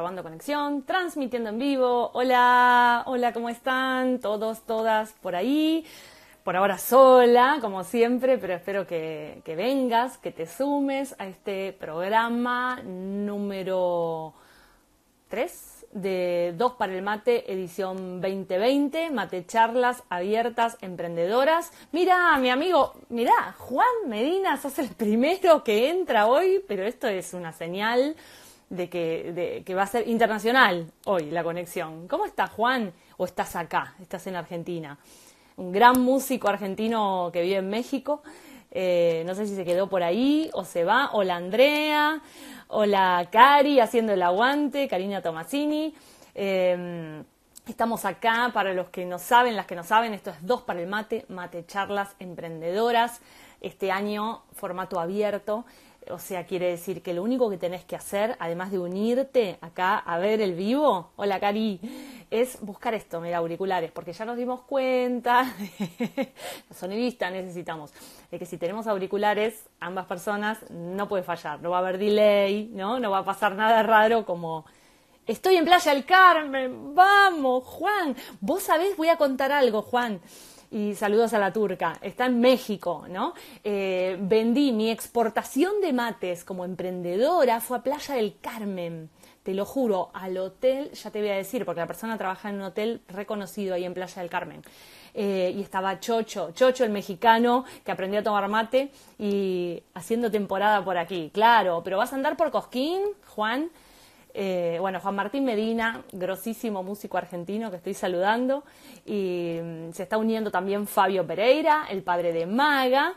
Grabando conexión, transmitiendo en vivo. Hola, hola, ¿cómo están? Todos, todas por ahí. Por ahora sola, como siempre, pero espero que, que vengas, que te sumes a este programa número 3 de Dos para el Mate, edición 2020, Mate Charlas Abiertas Emprendedoras. Mira, mi amigo, mira, Juan Medina, sos el primero que entra hoy, pero esto es una señal de que, de que va a ser internacional hoy la conexión. ¿Cómo estás, Juan? ¿O estás acá? ¿Estás en Argentina? Un gran músico argentino que vive en México. Eh, no sé si se quedó por ahí o se va. Hola, Andrea. Hola, Cari, haciendo el aguante. Karina Tomasini. Eh, Estamos acá para los que no saben, las que no saben, esto es Dos para el Mate, Mate Charlas Emprendedoras. Este año, formato abierto. O sea, quiere decir que lo único que tenés que hacer, además de unirte acá a ver el vivo, hola Cari, es buscar esto, mira, auriculares, porque ya nos dimos cuenta, los sonidistas necesitamos, de que si tenemos auriculares, ambas personas, no puede fallar, no va a haber delay, ¿no? No va a pasar nada raro como... Estoy en Playa del Carmen, vamos, Juan. Vos sabés, voy a contar algo, Juan y saludos a la turca, está en México, ¿no? Eh, vendí mi exportación de mates como emprendedora, fue a Playa del Carmen, te lo juro, al hotel, ya te voy a decir, porque la persona trabaja en un hotel reconocido ahí en Playa del Carmen. Eh, y estaba Chocho, Chocho el mexicano que aprendió a tomar mate y haciendo temporada por aquí, claro, pero vas a andar por Cosquín, Juan. Eh, bueno, Juan Martín Medina, grosísimo músico argentino que estoy saludando, y mm, se está uniendo también Fabio Pereira, el padre de Maga.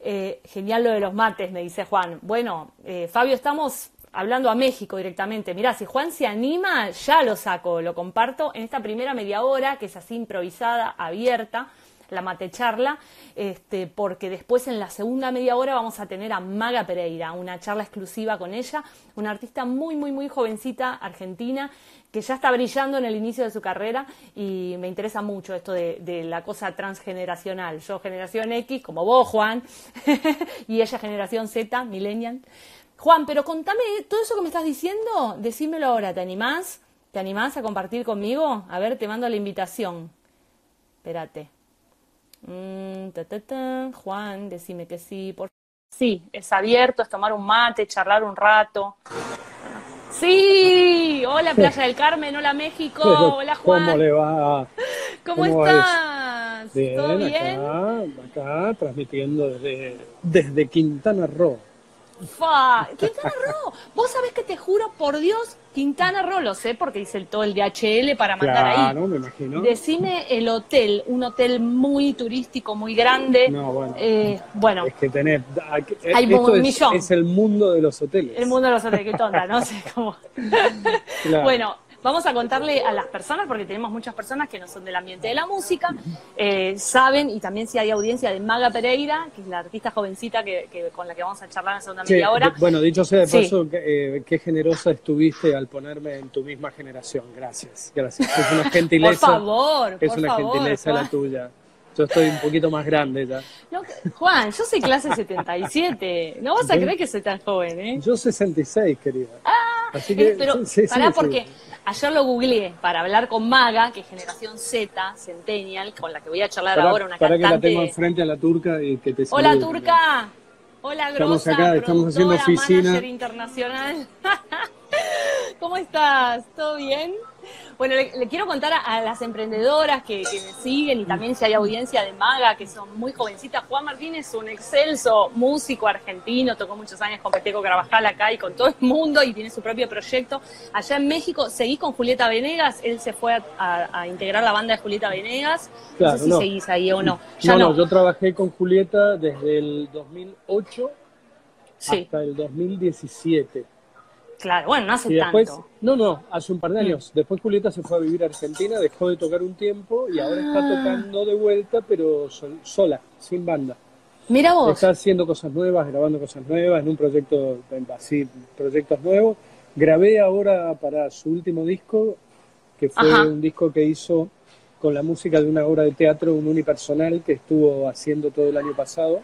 Eh, genial lo de los mates, me dice Juan. Bueno, eh, Fabio, estamos hablando a México directamente. Mirá, si Juan se anima, ya lo saco, lo comparto en esta primera media hora, que es así improvisada, abierta la mate charla, este, porque después en la segunda media hora vamos a tener a Maga Pereira, una charla exclusiva con ella, una artista muy, muy, muy jovencita argentina que ya está brillando en el inicio de su carrera y me interesa mucho esto de, de la cosa transgeneracional. Yo generación X, como vos, Juan, y ella generación Z, millennial. Juan, pero contame todo eso que me estás diciendo, decímelo ahora, ¿te animás? ¿Te animás a compartir conmigo? A ver, te mando la invitación. Espérate. Mm, ta, ta, ta. Juan, decime que sí. Por... Sí, es abierto, es tomar un mate, charlar un rato. Sí, hola Playa del Carmen, hola México, hola Juan. ¿Cómo le va? ¿Cómo, ¿Cómo estás? Bien, ¿Todo bien? Acá, acá transmitiendo desde, desde Quintana Roo. Fa, Quintana Roo. Vos sabés que te juro por Dios, Quintana Roo, lo sé porque hice el, todo el DHL para mandar Claro, ahí. me imagino. Decime el hotel, un hotel muy turístico, muy grande. No, bueno. Eh, bueno, Es que tenés. Hay esto un es, millón. es el mundo de los hoteles. el mundo de los hoteles, qué tonta, no sé cómo. Claro. Bueno, vamos a contarle a las personas, porque tenemos muchas personas que no son del ambiente de la música, eh, saben, y también si hay audiencia de Maga Pereira, que es la artista jovencita que, que- con la que vamos a charlar en la segunda Sí, media hora. bueno, dicho sea de Sí. paso, que, eh, qué generosa estuviste al ponerme en tu misma generación. Gracias, gracias. Es una Por gentileza. favor, es por una favor. gentileza la tuya. Yo estoy un poquito más grande ya. No, Juan, yo soy clase 77. No vas a creer que soy tan joven, ¿eh? Yo 66, querida. Así Eh, que, pero sí, pará sí, porque sí. ayer lo googleé para hablar con Maga, que es generación Z, Centennial, con la que voy a charlar Pará- ahora, una pará que la cantante. tengo enfrente a la turca y que te Hola salude. Turca. Hola Estamos Grosa, acá, estamos haciendo oficina. internacional. ¿Cómo estás? ¿Todo bien? Bueno, le, le quiero contar a, a las emprendedoras que, que me siguen y también si hay audiencia de Maga, que son muy jovencitas. Juan Martín es un excelso músico argentino, tocó muchos años con Peteco Carvajal acá y con todo el mundo y tiene su propio proyecto. Allá en México seguí con Julieta Venegas, él se fue a, a- a integrar la banda de Julieta Venegas. no Claro, sé si no. seguís ahí o no. Ya No, no. no, yo trabajé con Julieta desde el 2008 Sí, hasta el 2017. Claro. Bueno, no hace Y después, tanto. no, no, hace un par de años. Después Julieta se fue a vivir a Argentina, dejó de tocar un tiempo y ahora está Ah. tocando de vuelta, pero sol- sola, sin banda. Mira vos. Está haciendo cosas nuevas, grabando cosas nuevas, en un proyecto, así, proyectos nuevos. Grabé ahora para su último disco, que fue Ajá. un disco que hizo con la música de una obra de teatro, un unipersonal que estuvo haciendo todo el año pasado.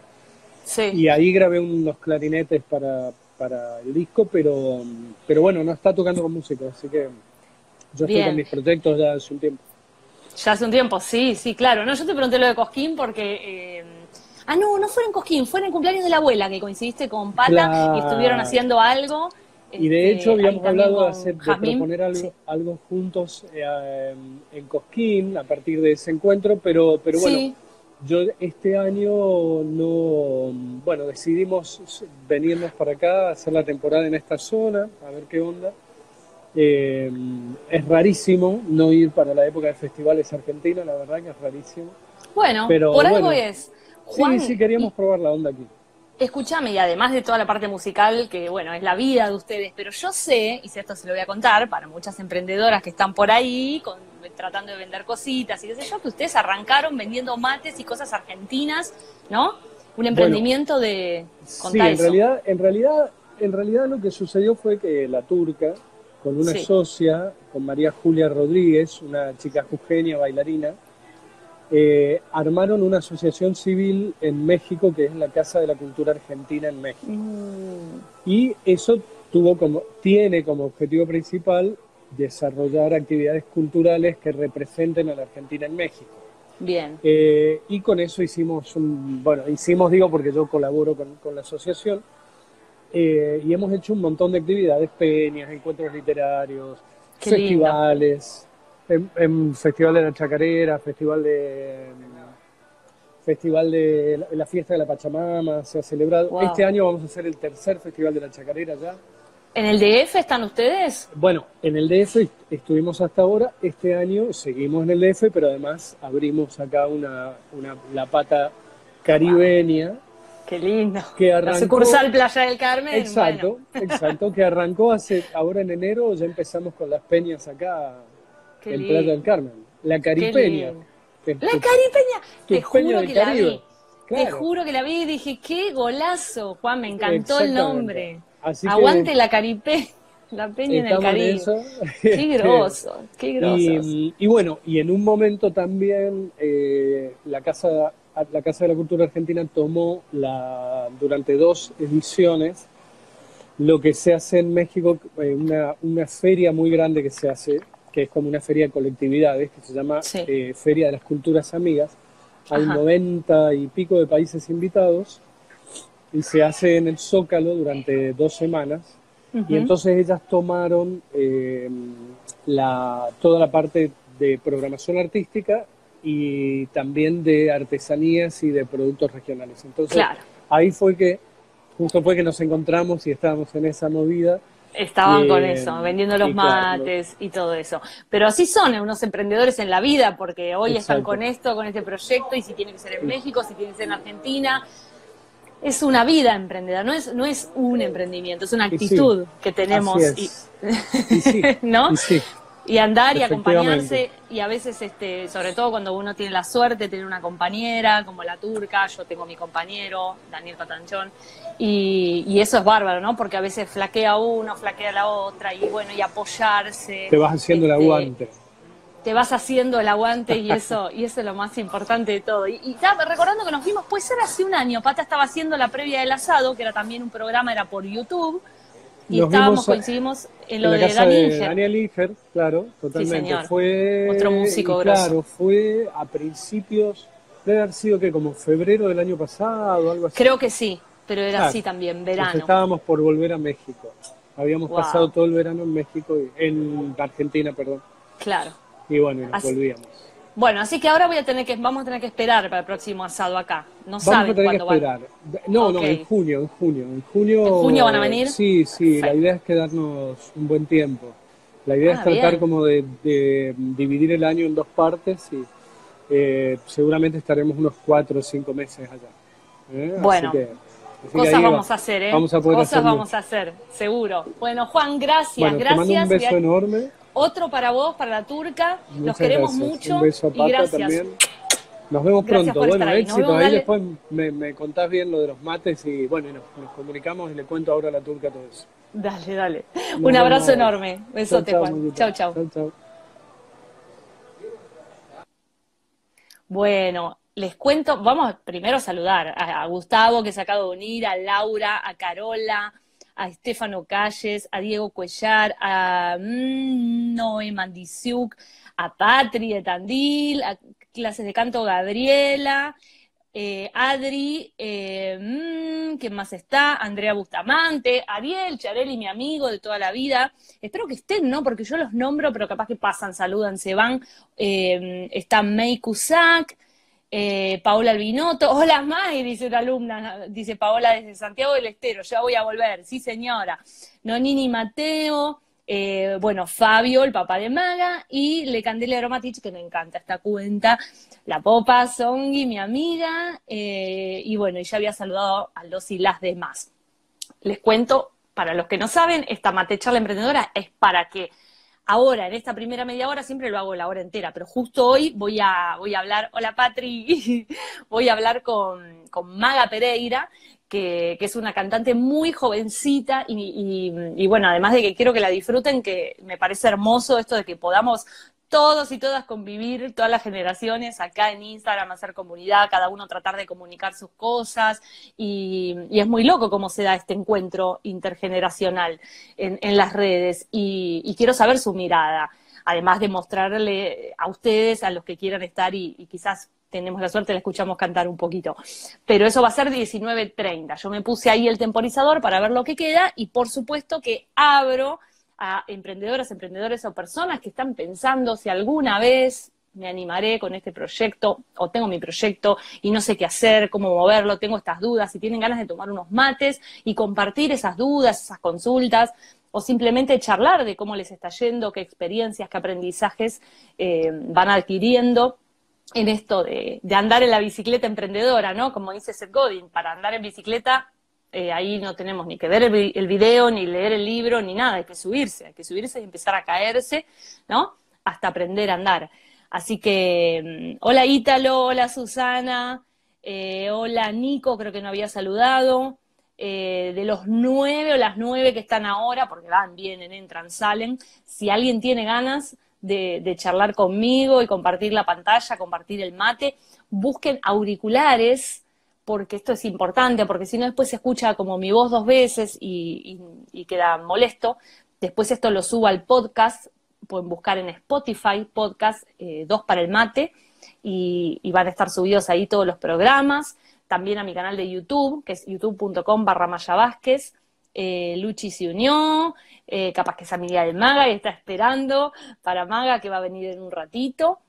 Sí. Y ahí grabé unos clarinetes para, para el disco, pero, pero bueno, no está tocando con música, así que yo estoy con mis proyectos ya hace un tiempo. Ya hace un tiempo, sí, sí, claro. No, yo te pregunté lo de Cosquín porque... Eh... Ah, no, no fue en Cosquín, fue en el cumpleaños de la abuela que coincidiste con Pata y estuvieron haciendo algo. Y de este, hecho habíamos hablado de, hacer, de proponer algo, algo juntos eh, en Cosquín a partir de ese encuentro, pero, pero bueno, yo este año no, bueno, decidimos venirnos para acá, hacer la temporada en esta zona, a ver qué onda. Eh, es rarísimo no ir para la época de festivales argentinos, la verdad que es rarísimo. Bueno, por algo es. sí, sí, queríamos probar la onda aquí. Escúchame, y además de toda la parte musical, que bueno, es la vida de ustedes, pero yo sé, y si esto se lo voy a contar, para muchas emprendedoras que están por ahí, tratando de vender cositas y qué sé yo, que ustedes arrancaron vendiendo mates y cosas argentinas, ¿no? Un emprendimiento de... Sí, en realidad, en realidad, en realidad lo que sucedió fue que la turca, con una socia, con María Julia Rodríguez, una chica jujeña, bailarina, eh, armaron una asociación civil en México que es la Casa de la Cultura Argentina en México. Mm. Y eso tuvo como, tiene como objetivo principal desarrollar actividades culturales que representen a la Argentina en México. Bien. Eh, y con eso hicimos un, bueno, hicimos, digo, porque yo colaboro con, la asociación, eh, y hemos hecho un montón de actividades, peñas, encuentros literarios, festivales en, Festival de la Chacarera, Festival de Festival de la, Fiesta de la Pachamama, se ha celebrado. Este año vamos a hacer el tercer Festival de la Chacarera ya. ¿En el DF están ustedes? Bueno, en el DF estuvimos hasta ahora. Este año seguimos en el DF, pero además abrimos acá una, una la pata caribeña. Qué lindo. Que arrancó, la sucursal Playa del Carmen. Exacto, exacto, que arrancó hace, ahora en enero, ya empezamos con las peñas acá en Playa del Carmen. La Caripeña. la Caripeña. Te juro que la vi. Te juro que la vi y dije, qué golazo, Juan, me encantó el nombre. Aguante la Caripeña. La peña en el Caribe. Qué groso, qué groso. Y, bueno, y en un momento también eh, la Casa la Casa de la Cultura Argentina tomó la, durante dos ediciones lo que se hace en México, eh, una, una feria muy grande que se hace que es como una feria de colectividades, que se llama eh, Feria de las Culturas Amigas. Hay noventa y pico de países invitados y se hace en el Zócalo durante dos semanas. Y entonces ellas tomaron eh, la, toda la parte de programación artística y también de artesanías y de productos regionales. Entonces ahí fue que, justo fue que nos encontramos y estábamos en esa movida Estaban con eso, vendiendo los mates y todo eso. Pero así son unos emprendedores en la vida, porque hoy están con esto, con este proyecto, y si tiene que ser en México, si tiene que ser en Argentina. Es una vida emprendedora, no es, no es un emprendimiento, es una actitud que tenemos. Y, ¿No? y andar y acompañarse y a veces este sobre todo cuando uno tiene la suerte de tener una compañera como la turca yo tengo mi compañero Daniel Patanchón y, y, eso es bárbaro no porque a veces flaquea uno flaquea la otra y bueno y apoyarse te vas haciendo el este, aguante te vas haciendo el aguante y eso y eso es lo más importante de todo y, y recordando que nos vimos puede ser hace un año Pata estaba haciendo la previa del asado que era también un programa era por YouTube y estábamos, coincidimos en lo de, Daniel Inger, claro, totalmente. Fue, Otro músico Claro, fue a principios, debe haber sido que como febrero del año pasado, algo así. Creo que sí, pero era así también, verano. estábamos por volver a México. Habíamos pasado todo el verano en México, en Argentina, perdón. Claro. Y bueno, nos volvíamos. Bueno, así que ahora voy a tener que, vamos a tener que esperar para el próximo asado acá. No vamos a tener que esperar. No, no, en junio, en junio. En junio, ¿En junio van a venir? Sí, sí, la idea es quedarnos un buen tiempo. La idea es ah, tratar como de, dividir el año en dos partes y eh, seguramente estaremos unos cuatro o cinco meses allá. ¿eh? Bueno. cosas vamos a hacer, ¿eh? Vamos a poder cosas vamos a hacer, seguro. Bueno, Juan, gracias, gracias. Te mando un beso enorme. Otro para vos, para la turca. Los queremos mucho. Un beso a y gracias. también. Nos vemos pronto. Bueno, éxito. Ahí después me, contás bien lo de los mates y bueno, nos, comunicamos y le cuento ahora a la turca todo eso. Dale, dale. Un abrazo enorme. Besote, Juan. Chau, chau. chau, Bueno, les cuento, vamos primero a saludar a, Gustavo que se acaba de unir, a Laura, a Carola, a Estefano Calles, a Diego Cuellar, a mm, Noé Mandisiuk, a Patri de Tandil, a clases de canto Gabriela, eh, Adri, eh, mm, ¿quién más está? Andrea Bustamante, Ariel, Charelli, mi amigo de toda la vida. Espero que estén, ¿no? Porque yo los nombro, pero capaz que pasan, saludan, se van. Eh, está May Cusack, eh, Paola Albinoto. Hola, May, dice una alumna, dice Paola desde Santiago del Estero, ya voy a volver. Sí, señora. Nonini Mateo. Eh, bueno, Fabio, el papá de Maga, y Le Candela Aromatich, que me encanta esta cuenta, la Popa, Songi, mi amiga, eh, y bueno, y ya había saludado a los y las demás. Les cuento, para los que no saben, esta mate charla emprendedora es para que ahora, en esta primera media hora, siempre lo hago la hora entera, pero justo hoy voy a, voy a hablar, hola Patri, voy a hablar con, con Maga Pereira, que, es una cantante muy jovencita y, bueno, además de que quiero que la disfruten, que me parece hermoso esto de que podamos todos y todas convivir, todas las generaciones acá en Instagram, hacer comunidad, cada uno tratar de comunicar sus cosas y, es muy loco cómo se da este encuentro intergeneracional en, las redes y, quiero saber su mirada, además de mostrarle a ustedes, a los que quieran estar y quizás tenemos la suerte, la escuchamos cantar un poquito. Pero eso va a ser 19.30. Yo me puse ahí el temporizador para ver lo que queda y por supuesto que abro a emprendedoras, emprendedores o personas que están pensando si alguna vez me animaré con este proyecto o tengo mi proyecto y no sé qué hacer, cómo moverlo, tengo estas dudas, si tienen ganas de tomar unos mates y compartir esas dudas, esas consultas o simplemente charlar de cómo les está yendo, qué experiencias, qué aprendizajes eh, van adquiriendo en esto de, andar en la bicicleta emprendedora, ¿no? Como dice Seth Godin, para andar en bicicleta eh, ahí no tenemos ni que ver el, video, ni leer el libro, ni nada, hay que subirse, hay que subirse y empezar a caerse, ¿no? Hasta aprender a andar. Así que, mm, hola Ítalo, hola Susana, eh, hola Nico, creo que no había saludado. Eh, de los nueve o las nueve que están ahora, porque van, vienen, entran, salen, si alguien tiene ganas de, charlar conmigo y compartir la pantalla, compartir el mate. Busquen auriculares, porque esto es importante, porque si no después se escucha como mi voz dos veces y, queda molesto. Después esto lo subo al podcast, pueden buscar en Spotify podcast eh, Dos para el Mate y, van a estar subidos ahí todos los programas. También a mi canal de YouTube, que es youtube.com barra Maya Vázquez. Eh, Luchi se unió, eh, capaz que es amiga de Maga y está esperando para Maga que va a venir en un ratito.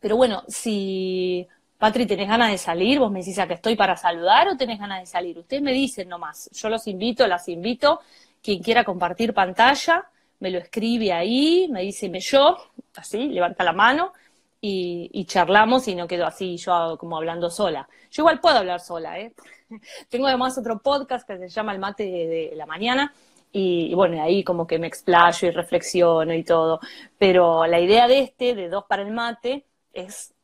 Pero bueno, si Patri tenés ganas de salir, vos me decís a que estoy para saludar o tenés ganas de salir. Ustedes me dicen nomás, yo los invito, las invito. Quien quiera compartir pantalla, me lo escribe ahí, me dice me yo, así, levanta la mano y, charlamos y no quedo así yo como hablando sola. Yo igual puedo hablar sola, ¿eh? Tengo además otro podcast que se llama El Mate de, la Mañana y, bueno, ahí como que me explayo y reflexiono y todo. Pero la idea de este, de Dos para el Mate, es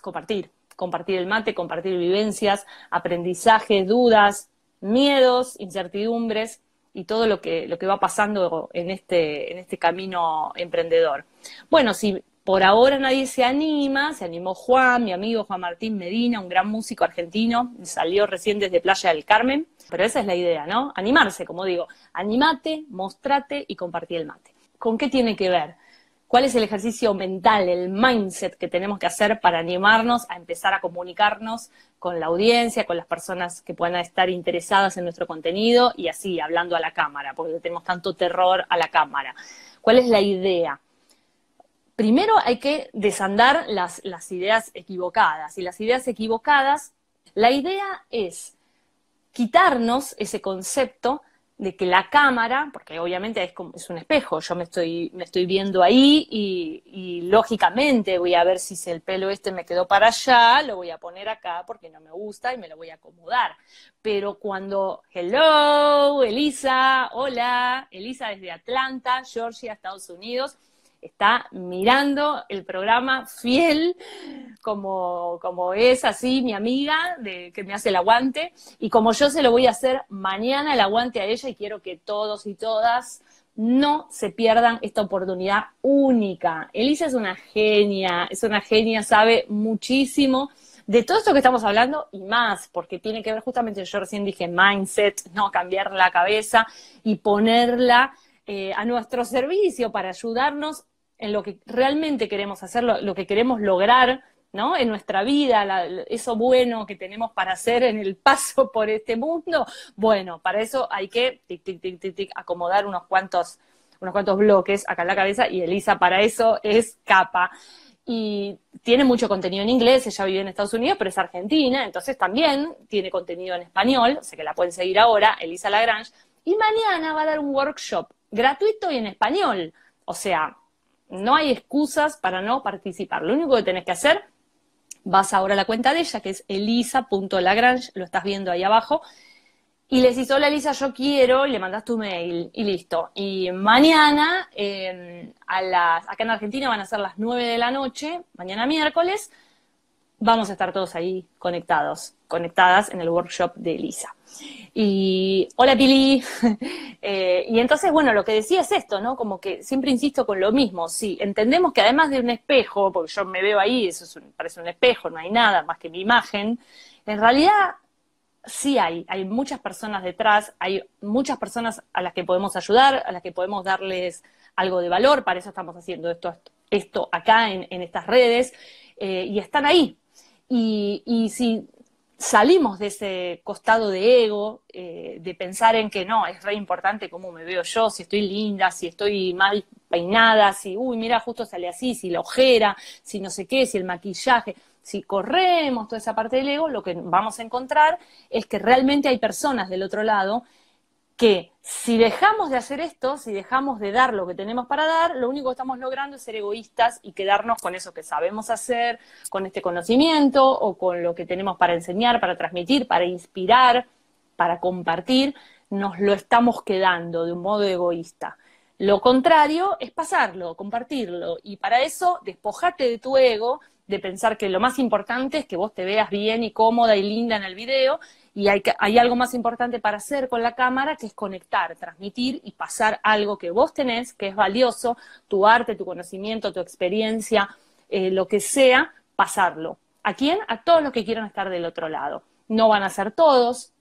compartir, compartir el mate, compartir vivencias, aprendizajes, dudas, miedos, incertidumbres y todo lo que, lo que va pasando en este, en este camino emprendedor. Bueno, si por ahora nadie se anima, se animó Juan, mi amigo Juan Martín Medina, un gran músico argentino, salió recién desde Playa del Carmen, pero esa es la idea, ¿no? Animarse, como digo, animate, mostrate y compartí el mate. ¿Con qué tiene que ver? ¿Cuál es el ejercicio mental, el mindset que tenemos que hacer para animarnos a empezar a comunicarnos con la audiencia, con las personas que puedan estar interesadas en nuestro contenido y así, hablando a la cámara, porque tenemos tanto terror a la cámara? ¿Cuál es la idea? primero hay que desandar las, ideas equivocadas. Y las ideas equivocadas, la idea es quitarnos ese concepto de que la cámara, porque obviamente es, como, es un espejo, yo me estoy, me estoy viendo ahí y, y, lógicamente voy a ver si el pelo este me quedó para allá, lo voy a poner acá porque no me gusta y me lo voy a acomodar. Pero cuando, hello, Elisa, hola, Elisa desde Atlanta, Georgia, Estados Unidos, está mirando el programa fiel, como, como es así mi amiga, de, que me hace el aguante, y como yo se lo voy a hacer mañana el aguante a ella y quiero que todos y todas no se pierdan esta oportunidad única. Elisa es una genia, es una genia, sabe muchísimo de todo esto que estamos hablando y más, porque tiene que ver justamente, yo recién dije mindset, no cambiar la cabeza y ponerla eh, a nuestro servicio para ayudarnos en lo que realmente queremos hacer, lo, que queremos lograr, ¿no? En nuestra vida, eso bueno que tenemos para hacer en el paso por este mundo. Bueno, para eso hay que tic, tic, tic, tic, tic, acomodar unos cuantos, unos cuantos bloques acá en la cabeza y Elisa para eso es capa y tiene mucho contenido en inglés, ella vive en Estados Unidos, pero es argentina, entonces también tiene contenido en español, sé que la pueden seguir ahora, Elisa Lagrange, y mañana va a dar un workshop gratuito y en español, o sea, no hay excusas para no participar, lo único que tenés que hacer, vas ahora a la cuenta de ella, que es elisa.lagrange, lo estás viendo ahí abajo, y le decís, hola Elisa, yo quiero, le mandas tu mail y listo. Y mañana, em, a las, acá en Argentina van a ser las 9 de la noche, mañana miércoles, vamos a estar todos ahí conectados, conectadas en el workshop de Elisa. Y hola Pili. Eh, y entonces, bueno, lo que decía es esto, ¿no? Como que siempre insisto con lo mismo. Sí, entendemos que además de un espejo, porque yo me veo ahí, eso parece un espejo, no hay nada más que mi imagen, en realidad sí hay, hay muchas personas detrás, hay muchas personas a las que podemos ayudar, a las que podemos darles algo de valor, para eso estamos haciendo esto, esto acá en, estas redes, eh, y están ahí. Y, y, si salimos de ese costado de ego, eh, de pensar en que no, es re importante cómo me veo yo, si estoy linda, si estoy mal peinada, si, uy, mira, justo sale así, si la ojera, si no sé qué, si el maquillaje si corremos toda esa parte del ego, lo que vamos a encontrar es que realmente hay personas del otro lado que si dejamos de hacer esto, si dejamos de dar lo que tenemos para dar, lo único que estamos logrando es ser egoístas y quedarnos con eso que sabemos hacer, con este conocimiento o con lo que tenemos para enseñar, para transmitir, para inspirar, para compartir, nos lo estamos quedando de un modo egoísta. Lo contrario es pasarlo, compartirlo, y para eso despojate de tu ego, de pensar que lo más importante es que vos te veas bien y cómoda y linda en el video y hay, hay algo más importante para hacer con la cámara que es conectar, transmitir y pasar algo que vos tenés, que es valioso, tu arte, tu conocimiento, tu experiencia, eh, lo que sea, pasarlo. ¿A quién? A todos los que quieran estar del otro lado. No van a ser todos,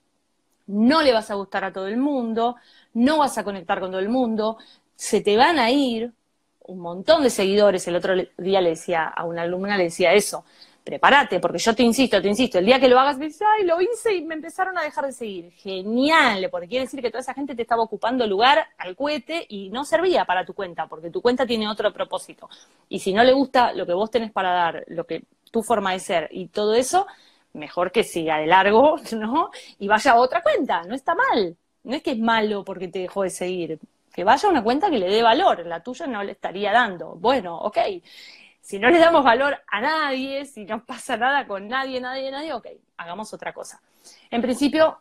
no le vas a gustar a todo el mundo, no vas a conectar con todo el mundo, se te van a ir, un montón de seguidores. El otro día le decía a una alumna, le decía eso, prepárate, porque yo te insisto, te insisto, el día que lo hagas, me dices, ay, lo hice y me empezaron a dejar de seguir. Genial, porque quiere decir que toda esa gente te estaba ocupando lugar al cohete y no servía para tu cuenta, porque tu cuenta tiene otro propósito. Y si no le gusta lo que vos tenés para dar, lo que tu forma de ser y todo eso, mejor que siga de largo, ¿no? Y vaya a otra cuenta, no está mal. No es que es malo porque te dejó de seguir, que vaya a una cuenta que le dé valor, la tuya no le estaría dando. Bueno, ok. Si no le damos valor a nadie, si no pasa nada con nadie, nadie, nadie, ok, hagamos otra cosa. En principio,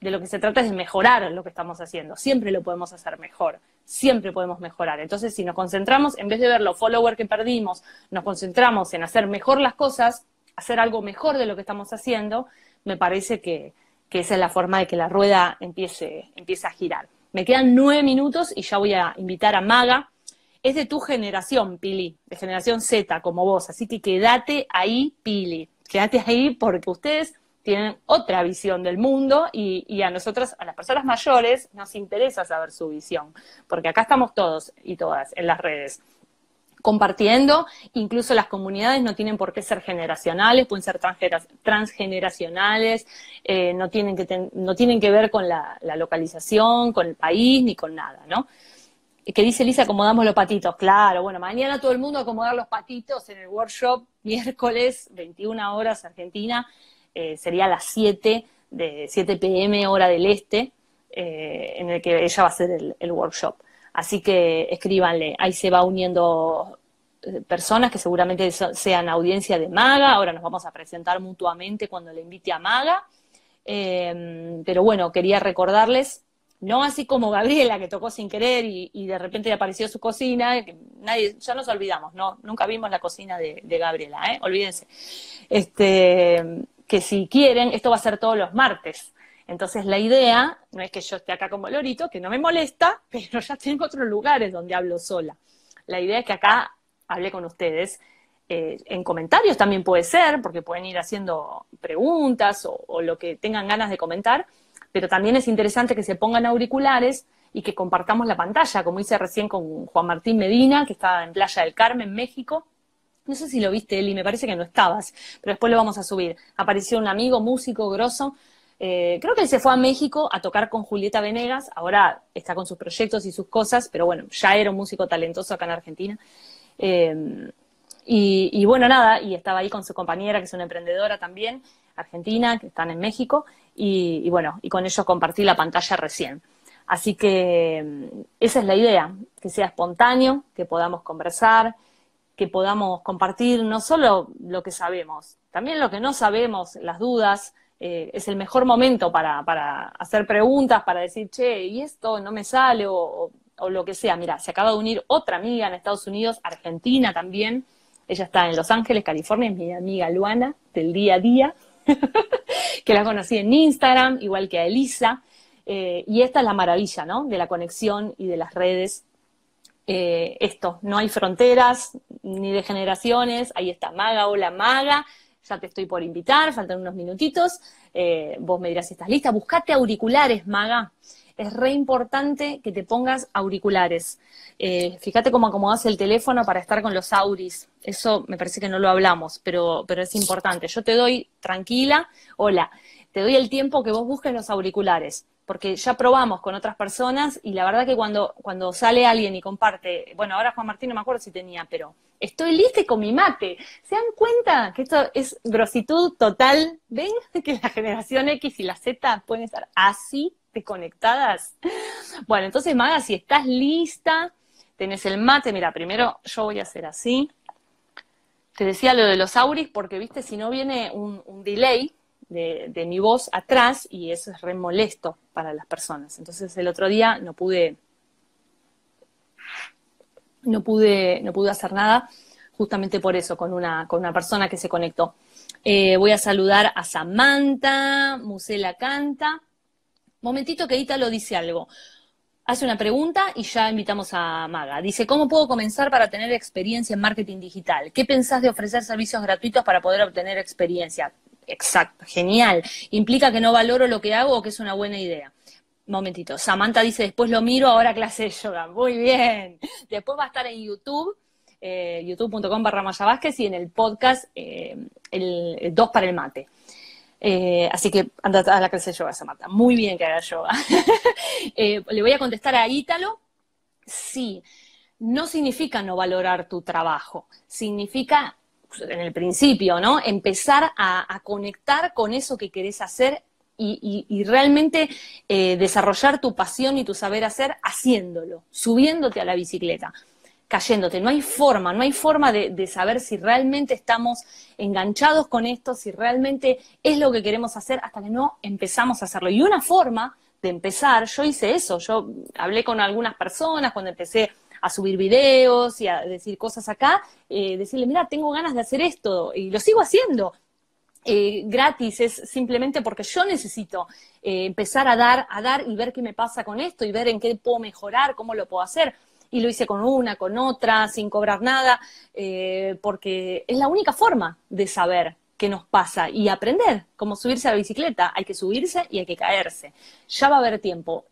de lo que se trata es de mejorar lo que estamos haciendo. Siempre lo podemos hacer mejor. Siempre podemos mejorar. Entonces, si nos concentramos, en vez de ver los followers que perdimos, nos concentramos en hacer mejor las cosas, hacer algo mejor de lo que estamos haciendo, me parece que, que esa es la forma de que la rueda empiece, empiece a girar. Me quedan nueve minutos y ya voy a invitar a Maga. Es de tu generación, Pili, de generación Z, como vos. Así que quédate ahí, Pili. Quédate ahí porque ustedes tienen otra visión del mundo y, a nosotros, a las personas mayores, nos interesa saber su visión. Porque acá estamos todos y todas en las redes compartiendo, incluso las comunidades no tienen por qué ser generacionales, pueden ser transgeneracionales, eh, no, tienen que no tienen que ver con la, localización, con el país, ni con nada, ¿no? Que dice Lisa, acomodamos los patitos. Claro, bueno, mañana todo el mundo a acomodar los patitos en el workshop, miércoles, 21 horas Argentina, eh, sería las 7 de 7 pm hora del este, eh, en el que ella va a hacer el workshop. Así que escríbanle, ahí se va uniendo eh, personas que seguramente sean audiencia de Maga, ahora nos vamos a presentar mutuamente cuando le invite a Maga, pero bueno, quería recordarles, no así como Gabriela que tocó sin querer y, de repente apareció su cocina, nadie, ya nos olvidamos, no, nunca vimos la cocina de, Gabriela, ¿eh? olvídense, este, que si quieren, esto va a ser todos los martes, entonces la idea no es que yo esté acá como lorito, que no me molesta, pero ya tengo otros lugares donde hablo sola. La idea es que acá hable con ustedes. Eh, en comentarios también puede ser, porque pueden ir haciendo preguntas o, lo que tengan ganas de comentar, pero también es interesante que se pongan auriculares y que compartamos la pantalla, como hice recién con Juan Martín Medina, que estaba en Playa del Carmen, México. No sé si lo viste, Eli, me parece que no estabas, pero después lo vamos a subir. Apareció un amigo, músico, grosso, eh, creo que él se fue a México a tocar con Julieta Venegas, ahora está con sus proyectos y sus cosas, pero bueno, ya era un músico talentoso acá en Argentina. Eh, y, bueno, nada, y estaba ahí con su compañera, que es una emprendedora también, argentina, que están en México, y, bueno, y con ellos compartí la pantalla recién. Así que mm, esa es la idea, que sea espontáneo, que podamos conversar, que podamos compartir no solo lo que sabemos, también lo que no sabemos, las dudas, eh, es el mejor momento para, para, hacer preguntas, para decir, che, ¿y esto no me sale? O, lo que sea. Mira, se acaba de unir otra amiga en Estados Unidos, Argentina también. Ella está en Los Ángeles, California, es mi amiga Luana del día a día, que la conocí en Instagram, igual que a Elisa. Eh, y esta es la maravilla, ¿no? De la conexión y de las redes. Eh, esto, no hay fronteras ni de generaciones. Ahí está Maga, hola Maga ya te estoy por invitar, faltan unos minutitos, eh, vos me dirás si estás lista, buscate auriculares, maga. Es re importante que te pongas auriculares. Eh, fíjate cómo acomodas el teléfono para estar con los auris. Eso me parece que no lo hablamos, pero, es importante. Yo te doy tranquila, hola, te doy el tiempo que vos busques los auriculares porque ya probamos con otras personas y la verdad que cuando, cuando sale alguien y comparte, bueno, ahora Juan Martín no me acuerdo si tenía, pero estoy lista con mi mate. ¿Se dan cuenta que esto es grositud total? ¿Ven que la generación X y la Z pueden estar así conectadas? Bueno, entonces, Maga, si estás lista, tenés el mate, mira, primero yo voy a hacer así. Te decía lo de los auris porque, viste, si no viene un, delay, de, mi voz atrás y eso es re molesto para las personas. Entonces el otro día no pude, no pude, no pude hacer nada justamente por eso, con una, con una persona que se conectó. Eh, voy a saludar a Samantha, Musela Canta. Momentito que lo dice algo. Hace una pregunta y ya invitamos a Maga. Dice, ¿cómo puedo comenzar para tener experiencia en marketing digital? ¿Qué pensás de ofrecer servicios gratuitos para poder obtener experiencia? Exacto, genial. ¿Implica que no valoro lo que hago o que es una buena idea? Momentito. Samantha dice, después lo miro, ahora clase de yoga. Muy bien. Después va a estar en YouTube, eh, youtube.com barra Maya y en el podcast eh, el 2 para el mate. Eh, así que anda a la clase de yoga, Samantha. Muy bien que haga yoga. le voy a contestar a Ítalo. Sí, no significa no valorar tu trabajo, significa en el principio, ¿no? Empezar a, conectar con eso que querés hacer y, realmente eh, desarrollar tu pasión y tu saber hacer haciéndolo, subiéndote a la bicicleta, cayéndote. No hay forma, no hay forma de, saber si realmente estamos enganchados con esto, si realmente es lo que queremos hacer hasta que no empezamos a hacerlo. Y una forma de empezar, yo hice eso, yo hablé con algunas personas cuando empecé a subir videos y a decir cosas acá, eh, decirle, mira, tengo ganas de hacer esto y lo sigo haciendo. Eh, gratis, es simplemente porque yo necesito eh, empezar a dar, a dar y ver qué me pasa con esto y ver en qué puedo mejorar, cómo lo puedo hacer. Y lo hice con una, con otra, sin cobrar nada, porque es la única forma de saber qué nos pasa y aprender cómo subirse a la bicicleta. Hay que subirse y hay que caerse. Ya va a haber tiempo.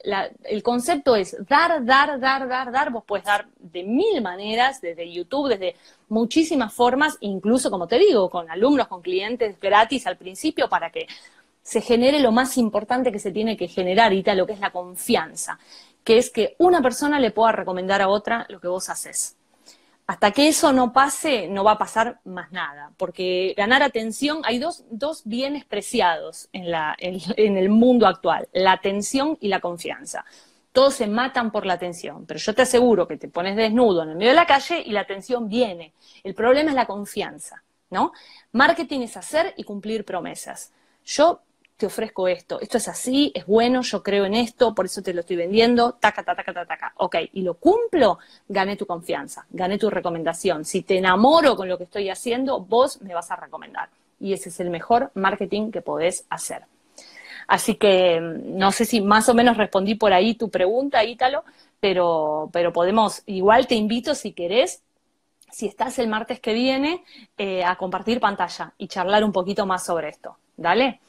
el concepto es dar, dar, dar, dar, dar. Vos puedes dar de mil maneras, desde YouTube, desde muchísimas formas, incluso, como te digo, con alumnos, con clientes gratis al principio para que se genere lo más importante que se tiene que generar, y lo que es la confianza, que es que una persona le pueda recomendar a otra lo que vos haces hasta que eso no pase, no va a pasar más nada, porque ganar atención, hay dos, bienes preciados en, la, en, el mundo actual, la atención y la confianza. Todos se matan por la atención, pero yo te aseguro que te pones desnudo en el medio de la calle y la atención viene. El problema es la confianza, ¿no? Marketing es hacer y cumplir promesas. Yo te ofrezco esto, esto es así, es bueno, yo creo en esto, por eso te lo estoy vendiendo, taca, taca, taca, taca, ok, y lo cumplo, gané tu confianza, gané tu recomendación. Si te enamoro con lo que estoy haciendo, vos me vas a recomendar. Y ese es el mejor marketing que podés hacer. Así que mm, no sé si más o menos respondí por ahí tu pregunta, Ítalo, pero, pero podemos, igual te invito si querés si estás el martes que viene, eh, a compartir pantalla y charlar un poquito más sobre esto. ¿Dale?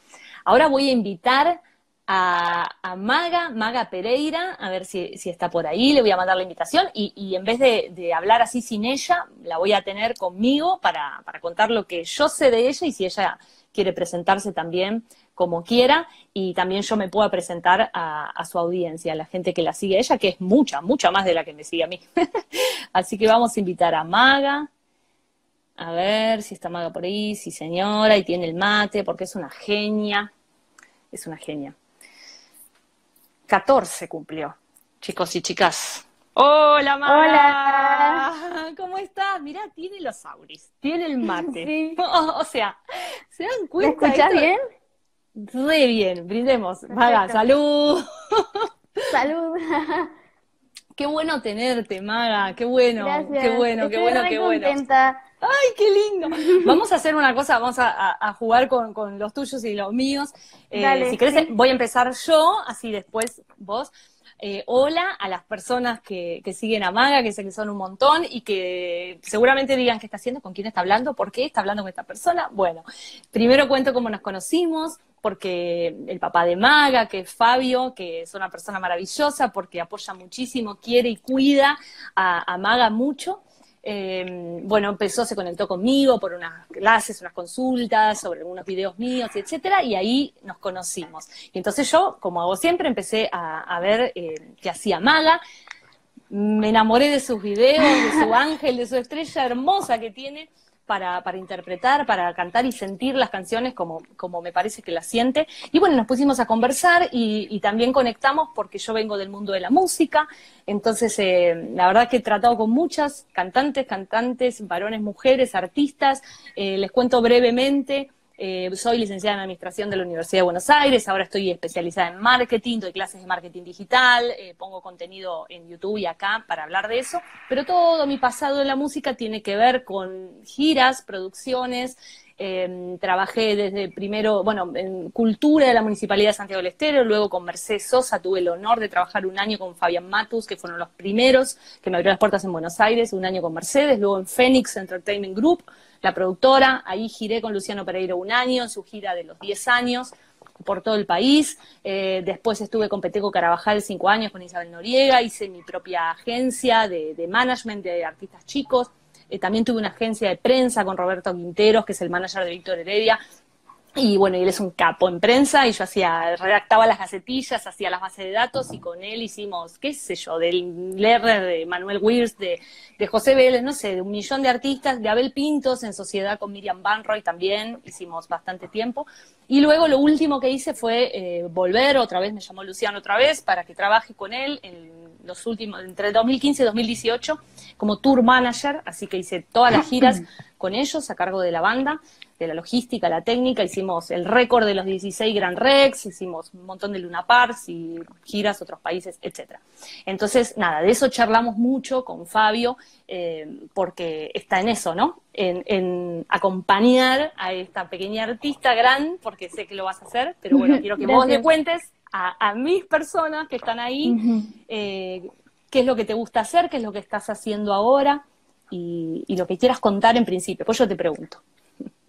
Ahora voy a invitar a, Maga, Maga Pereira, a ver si, está por ahí, le voy a mandar la invitación y, en vez de, hablar así sin ella, la voy a tener conmigo para, contar lo que yo sé de ella y si ella quiere presentarse también como quiera y también yo me pueda presentar a, su audiencia, a la gente que la sigue a ella, que es mucha, mucha más de la que me sigue a mí. así que vamos a invitar a Maga. A ver si está Maga por ahí, sí señora, y tiene el mate, porque es una genia, es una genia. 14 cumplió, chicos y chicas. Hola, Mara. Hola. ¿Cómo estás? Mirá, tiene los auris, tiene el mate. Sí. o sea, ¿se dan cuenta? ¿Me escuchás bien? Re bien, brindemos. Maga, salud. Salud. Qué bueno tenerte, Maga, qué bueno, Gracias. qué bueno, qué bueno, qué bueno. Contenta. ¡Ay, qué lindo! Vamos a hacer una cosa, vamos a, jugar con, los tuyos y los míos. Eh, si querés, voy a empezar yo, así después vos. Eh, hola a las personas que, siguen a Maga, que sé que son un montón y que seguramente digan qué está haciendo, con quién está hablando, por qué está hablando con esta persona. Bueno, primero cuento cómo nos conocimos, porque el papá de Maga, que es Fabio, que es una persona maravillosa, porque apoya muchísimo, quiere y cuida a Maga mucho. Eh, bueno, empezó, se conectó conmigo por unas clases, unas consultas sobre algunos videos míos, etcétera, y ahí nos conocimos. Y entonces yo, como hago siempre, empecé a, ver eh, qué hacía Maga. Me enamoré de sus videos, de su ángel, de su estrella hermosa que tiene para, para, interpretar, para cantar y sentir las canciones como, como me parece que las siente. Y bueno, nos pusimos a conversar y, también conectamos porque yo vengo del mundo de la música, entonces eh, la verdad que he tratado con muchas cantantes, cantantes, varones, mujeres, artistas, eh, les cuento brevemente. Eh, soy licenciada en Administración de la Universidad de Buenos Aires, ahora estoy especializada en marketing, doy clases de marketing digital, eh, pongo contenido en YouTube y acá para hablar de eso, pero todo mi pasado en la música tiene que ver con giras, producciones, em, trabajé desde primero, bueno, en cultura de la Municipalidad de Santiago del Estero, luego con Mercedes Sosa, tuve el honor de trabajar un año con Fabián Matus, que fueron los primeros que me abrió las puertas en Buenos Aires, un año con Mercedes, luego en Phoenix Entertainment Group, la productora. Ahí giré con Luciano Pereira un año en su gira de los 10 años por todo el país. Eh, después estuve con Peteco Carabajal cinco años con Isabel Noriega. Hice mi propia agencia de, management de artistas chicos. Eh, también tuve una agencia de prensa con Roberto Quinteros, que es el manager de Víctor Heredia, y bueno, él es un capo en prensa y yo hacía, redactaba las gacetillas, hacía las bases de datos y con él hicimos, qué sé yo, del LR de Manuel Weirs, de, de José Vélez, no sé, de un millón de artistas, de Abel Pintos en sociedad con Miriam Banroy también, hicimos bastante tiempo. Y luego lo último que hice fue eh, volver, otra vez me llamó Luciano otra vez para que trabaje con él en los últimos, entre 2015 y 2018 como tour manager, así que hice todas las giras con ellos a cargo de la banda de la logística, la técnica, hicimos el récord de los 16 Grand Rex, hicimos un montón de Luna Parks y giras a otros países, etcétera. Entonces, nada, de eso charlamos mucho con Fabio, eh, porque está en eso, ¿no? En, acompañar a esta pequeña artista gran, porque sé que lo vas a hacer, pero bueno, quiero que vos le cuentes a, mis personas que están ahí eh, qué es lo que te gusta hacer, qué es lo que estás haciendo ahora y, y lo que quieras contar en principio. Pues yo te pregunto.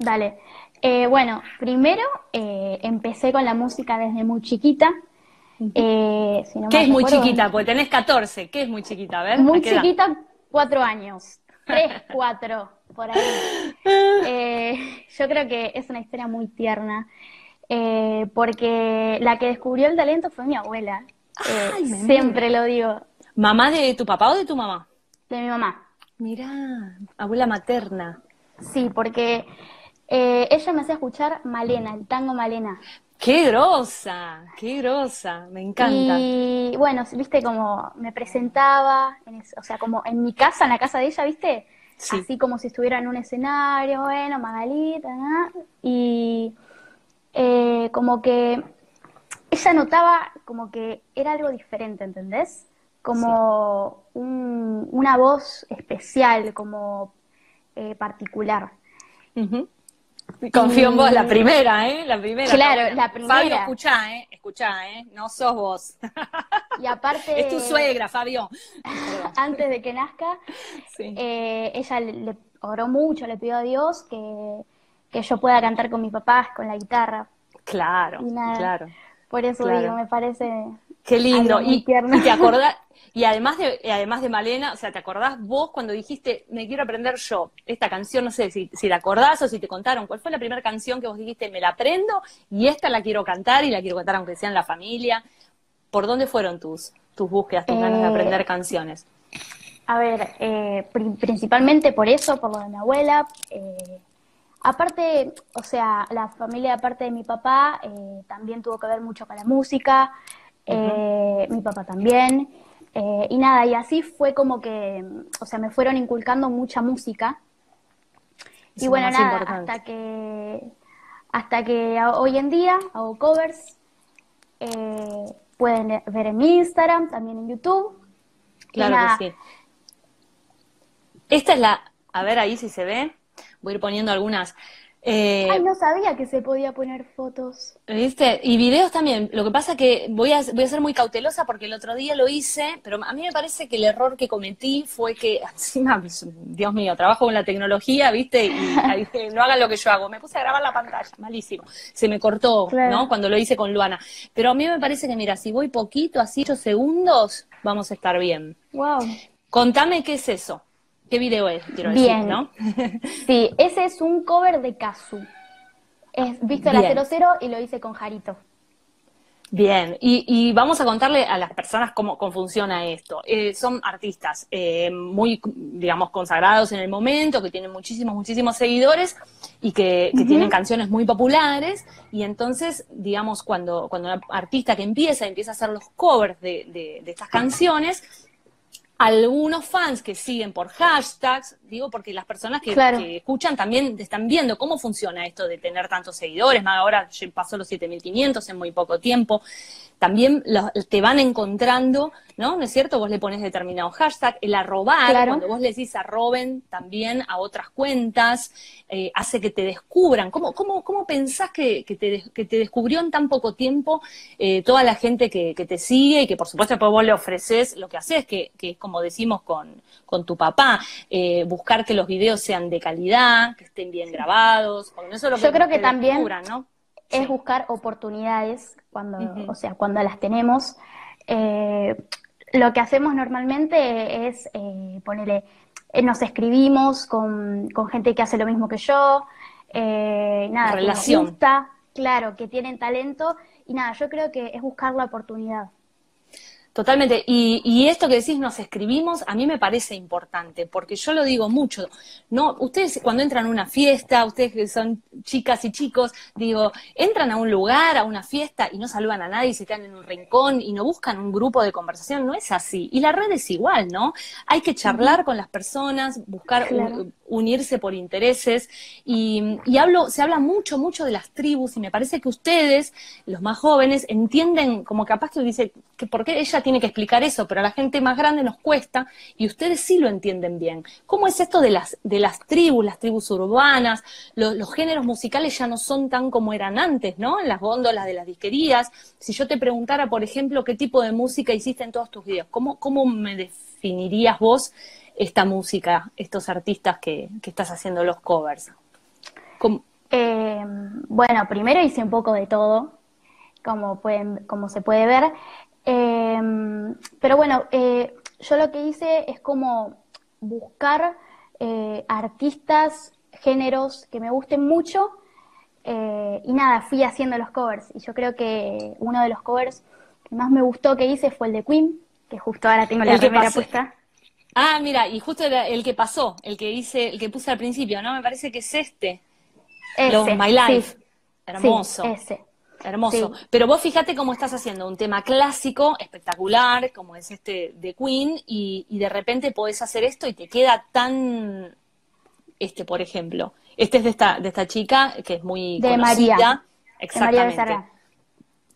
Dale. Eh, bueno, primero eh, empecé con la música desde muy chiquita. Eh, ¿Qué es muy chiquita? Porque tenés 14. ¿Qué es muy chiquita? A ver. Muy chiquita, cuatro años. Tres, cuatro, por ahí. yo creo que es una historia muy tierna. porque la que descubrió el talento fue mi abuela. siempre lo digo. ¿Mamá de tu papá o de tu mamá? De mi mamá. Mira, abuela materna. Sí, porque eh, ella me hacía escuchar Malena, el tango Malena. ¡Qué grosa! ¡Qué grosa! Me encanta. Y bueno, viste como me presentaba, o sea, como en mi casa, en la casa de ella, viste, así como si estuviera en un escenario, bueno, Magalita, y eh, como que ella notaba como que era algo diferente, ¿entendés? Como una voz especial, como eh, particular. Confío en vos, la primera, ¿eh? La primera. Claro, la primera. Fabio, escuchá, ¿eh? Escuchá, ¿eh? No sos vos. Y aparte... es tu suegra, Fabio. Antes de que nazca, eh, ella le, oró mucho, le pidió a Dios que, que yo pueda cantar con mis papás, con la guitarra. Claro, claro. Por eso digo, me parece... Qué lindo. y, y, te acordás, y además de, además de Malena, o sea, ¿te acordás vos cuando dijiste, me quiero aprender yo esta canción? No sé si, si la acordás o si te contaron, ¿cuál fue la primera canción que vos dijiste, me la aprendo y esta la quiero cantar y la quiero cantar aunque sea en la familia? ¿Por dónde fueron tus, tus búsquedas, tus ganas de eh, aprender canciones? A ver, eh, principalmente por eso, por lo de mi abuela. Eh, aparte, o sea, la familia aparte de mi papá también tuvo que ver mucho con la música. Mi papá también. Eh, y nada, y así fue como que, o sea, me fueron inculcando mucha música. y bueno, nada, hasta que, hasta que hoy en día hago covers. Eh, pueden ver en mi Instagram, también en YouTube. Claro que sí. Esta es la, a ver ahí si se ve, voy a ir poniendo algunas. Eh, Ay, no sabía que se podía poner fotos. ¿Viste? Y videos también. Lo que pasa que voy a, voy a ser muy cautelosa porque el otro día lo hice, pero a mí me parece que el error que cometí fue que, encima, Dios mío, trabajo con la tecnología, ¿viste? Y dije, no hagan lo que yo hago. Me puse a grabar la pantalla, malísimo. Se me cortó, ¿no? Cuando lo hice con Luana. Pero a mí me parece que, mira, si voy poquito, así 8 segundos, vamos a estar bien. Wow. Contame qué es eso. ¿Qué video es? Quiero Bien. ¿no? sí, ese es un cover de Kazu. Es visto la 00 y lo hice con Jarito. Bien, y, vamos a contarle a las personas cómo, funciona esto. Eh, son artistas eh, muy, digamos, consagrados en el momento, que tienen muchísimos, muchísimos seguidores y que, tienen canciones muy populares. Y entonces, digamos, cuando, cuando un artista que empieza, empieza a hacer los covers de, de estas canciones, algunos fans que siguen por hashtags, digo porque las personas que, escuchan también están viendo cómo funciona esto de tener tantos seguidores, más ahora pasó los 7500 en muy poco tiempo, también te van encontrando, ¿no? ¿No es cierto? Vos le pones determinado hashtag, el arrobar, cuando vos le decís arroben también a otras cuentas, eh, hace que te descubran. ¿Cómo, cómo, cómo pensás que, que, te, que te descubrió en tan poco tiempo eh, toda la gente que, que, te sigue y que por supuesto después vos le ofreces lo que haces, que, que es como decimos con, con tu papá, eh, buscar que los videos sean de calidad, que estén bien grabados, eso lo Yo creo que también ¿no? es buscar oportunidades cuando, o sea, cuando las tenemos. Eh, lo que hacemos normalmente es eh, ponerle, eh, nos escribimos con, con, gente que hace lo mismo que yo, eh, nada, Relación. Que gusta, claro, que tienen talento, y nada, yo creo que es buscar la oportunidad. Totalmente. Y, y, esto que decís, nos escribimos, a mí me parece importante, porque yo lo digo mucho. No, ustedes cuando entran a una fiesta, ustedes que son chicas y chicos, digo, entran a un lugar, a una fiesta y no saludan a nadie, se quedan en un rincón y no buscan un grupo de conversación. No es así. Y la red es igual, ¿no? Hay que charlar con las personas, buscar unirse por intereses. Y, hablo, se habla mucho, mucho de las tribus y me parece que ustedes, los más jóvenes, entienden como capaz que dice que por qué ella tiene que explicar eso, pero a la gente más grande nos cuesta y ustedes sí lo entienden bien. ¿Cómo es esto de las, de las tribus, las tribus urbanas? los géneros musicales ya no son tan como eran antes, ¿no? En las góndolas de las disquerías. Si yo te preguntara, por ejemplo, qué tipo de música hiciste en todos tus videos, ¿cómo, cómo me definirías vos esta música, estos artistas que, estás haciendo los covers? Eh, bueno, primero hice un poco de todo, como, pueden, como se puede ver. Em, pero bueno, eh, yo lo que hice es como buscar eh, artistas, géneros que me gusten mucho eh, y nada, fui haciendo los covers. Y yo creo que uno de los covers que más me gustó que hice fue el de Queen, que justo ahora tengo la primera puesta. Ah, mira, y justo el que pasó, el que hice, el que puse al principio, ¿no? Me parece que es este. Ese, My Life. Hermoso. ese. Hermoso. Pero vos fíjate cómo estás haciendo un tema clásico, espectacular, como es este de Queen, y, de repente podés hacer esto y te queda tan, este, por ejemplo, este es de esta, de esta chica que es muy de conocida. María. Exactamente.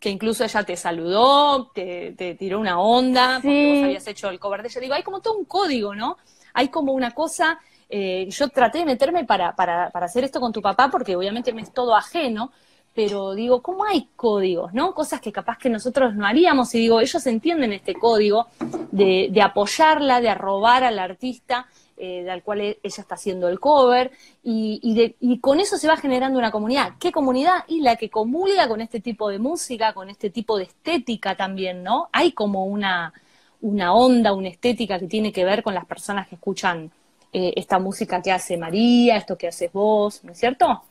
Que incluso ella te saludó, te, te tiró una onda, porque vos habías hecho el cover de ella. Digo, hay como todo un código, ¿no? Hay como una cosa eh, yo traté de meterme para, para, para hacer esto con tu papá porque obviamente me es todo ajeno, pero digo, ¿cómo hay códigos, no? Cosas que capaz que nosotros no haríamos y digo, ellos entienden este código de, de apoyarla, de arrobar al artista eh, del cual e, ella está haciendo el cover y, y, de, y con eso se va generando una comunidad. ¿Qué comunidad? Y la que comulga con este tipo de música, con este tipo de estética también, ¿no? Hay como una, una onda, una estética que tiene que ver con las personas que escuchan eh, esta música que hace María, esto que haces vos, ¿no es cierto?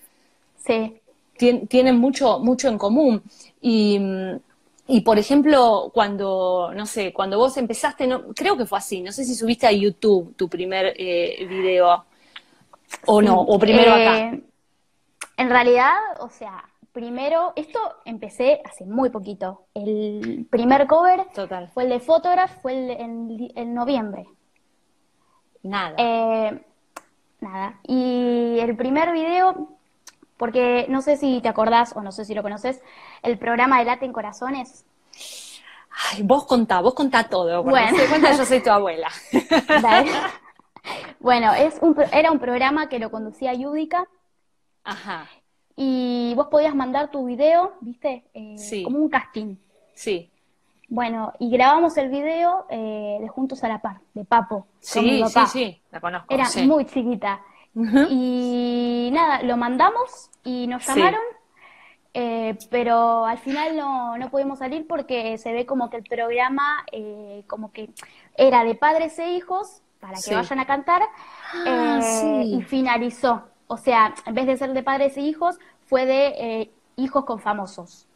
Sí, tienen mucho, mucho en común. Y, y, por ejemplo, cuando, no sé, cuando vos empezaste, no, creo que fue así, no sé si subiste a YouTube tu primer eh, video o no, o primero acá. Eh, en realidad, o sea, primero, esto empecé hace muy poquito. El primer cover Total. fue el de Photograph, fue el, en, en noviembre. Nada. Eh, nada. Y el primer video porque no sé si te acordás o no sé si lo conoces, el programa de Late en Corazones. Ay, vos contá, vos contá todo. Bueno, cuenta, yo soy tu abuela. bueno, es un, era un programa que lo conducía Yudica. Ajá. Y vos podías mandar tu video, ¿viste? Eh, sí. Como un casting. Sí. Bueno, y grabamos el video eh, de Juntos a la Par, de Papo. Sí, sí, sí, la conozco. Era sí. muy chiquita. Y nada, lo mandamos y nos llamaron, eh, pero al final no, no pudimos salir porque se ve como que el programa eh, como que era de padres e hijos para que Sí. vayan a cantar Ah, eh, sí. y finalizó. O sea, en vez de ser de padres e hijos, fue de eh, hijos con famosos.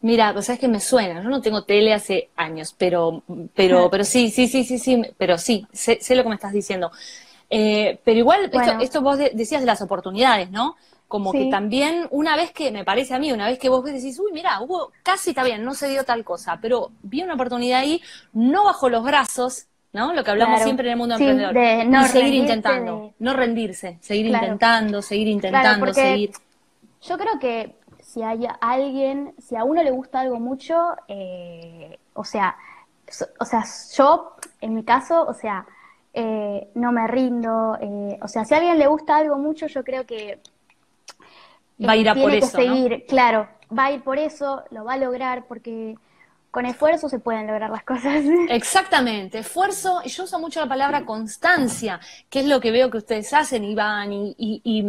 Mira, pues sabes que me suena, yo no tengo tele hace años, pero, pero, pero sí, sí, sí, sí, sí, pero sí, sé, sé lo que me estás diciendo. Eh, pero igual, esto, Bueno. esto vos de- decías de las oportunidades, ¿no? Como que también, una vez que, me parece a mí, una vez que vos decís, uy, mira, hubo, casi está bien, no se dio tal cosa, pero vi una oportunidad ahí, no bajo los brazos, ¿no? Lo que hablamos Claro. siempre en el mundo Sí, emprendedor. de no y seguir intentando, de- no rendirse, seguir Claro. intentando, seguir intentando, seguir. Yo creo que si hay alguien, si a uno le gusta algo mucho, eh, o sea, so- o sea, yo, en mi caso, o sea, eh, no me rindo, eh, o sea, si a alguien le gusta algo mucho, yo creo que Va a ir a tiene por que eso, ¿no? seguir, claro, va a ir por eso, lo va a lograr, porque con esfuerzo se pueden lograr las cosas. Exactamente, esfuerzo, y yo uso mucho la palabra constancia, que es lo que veo que ustedes hacen y van y, y, y-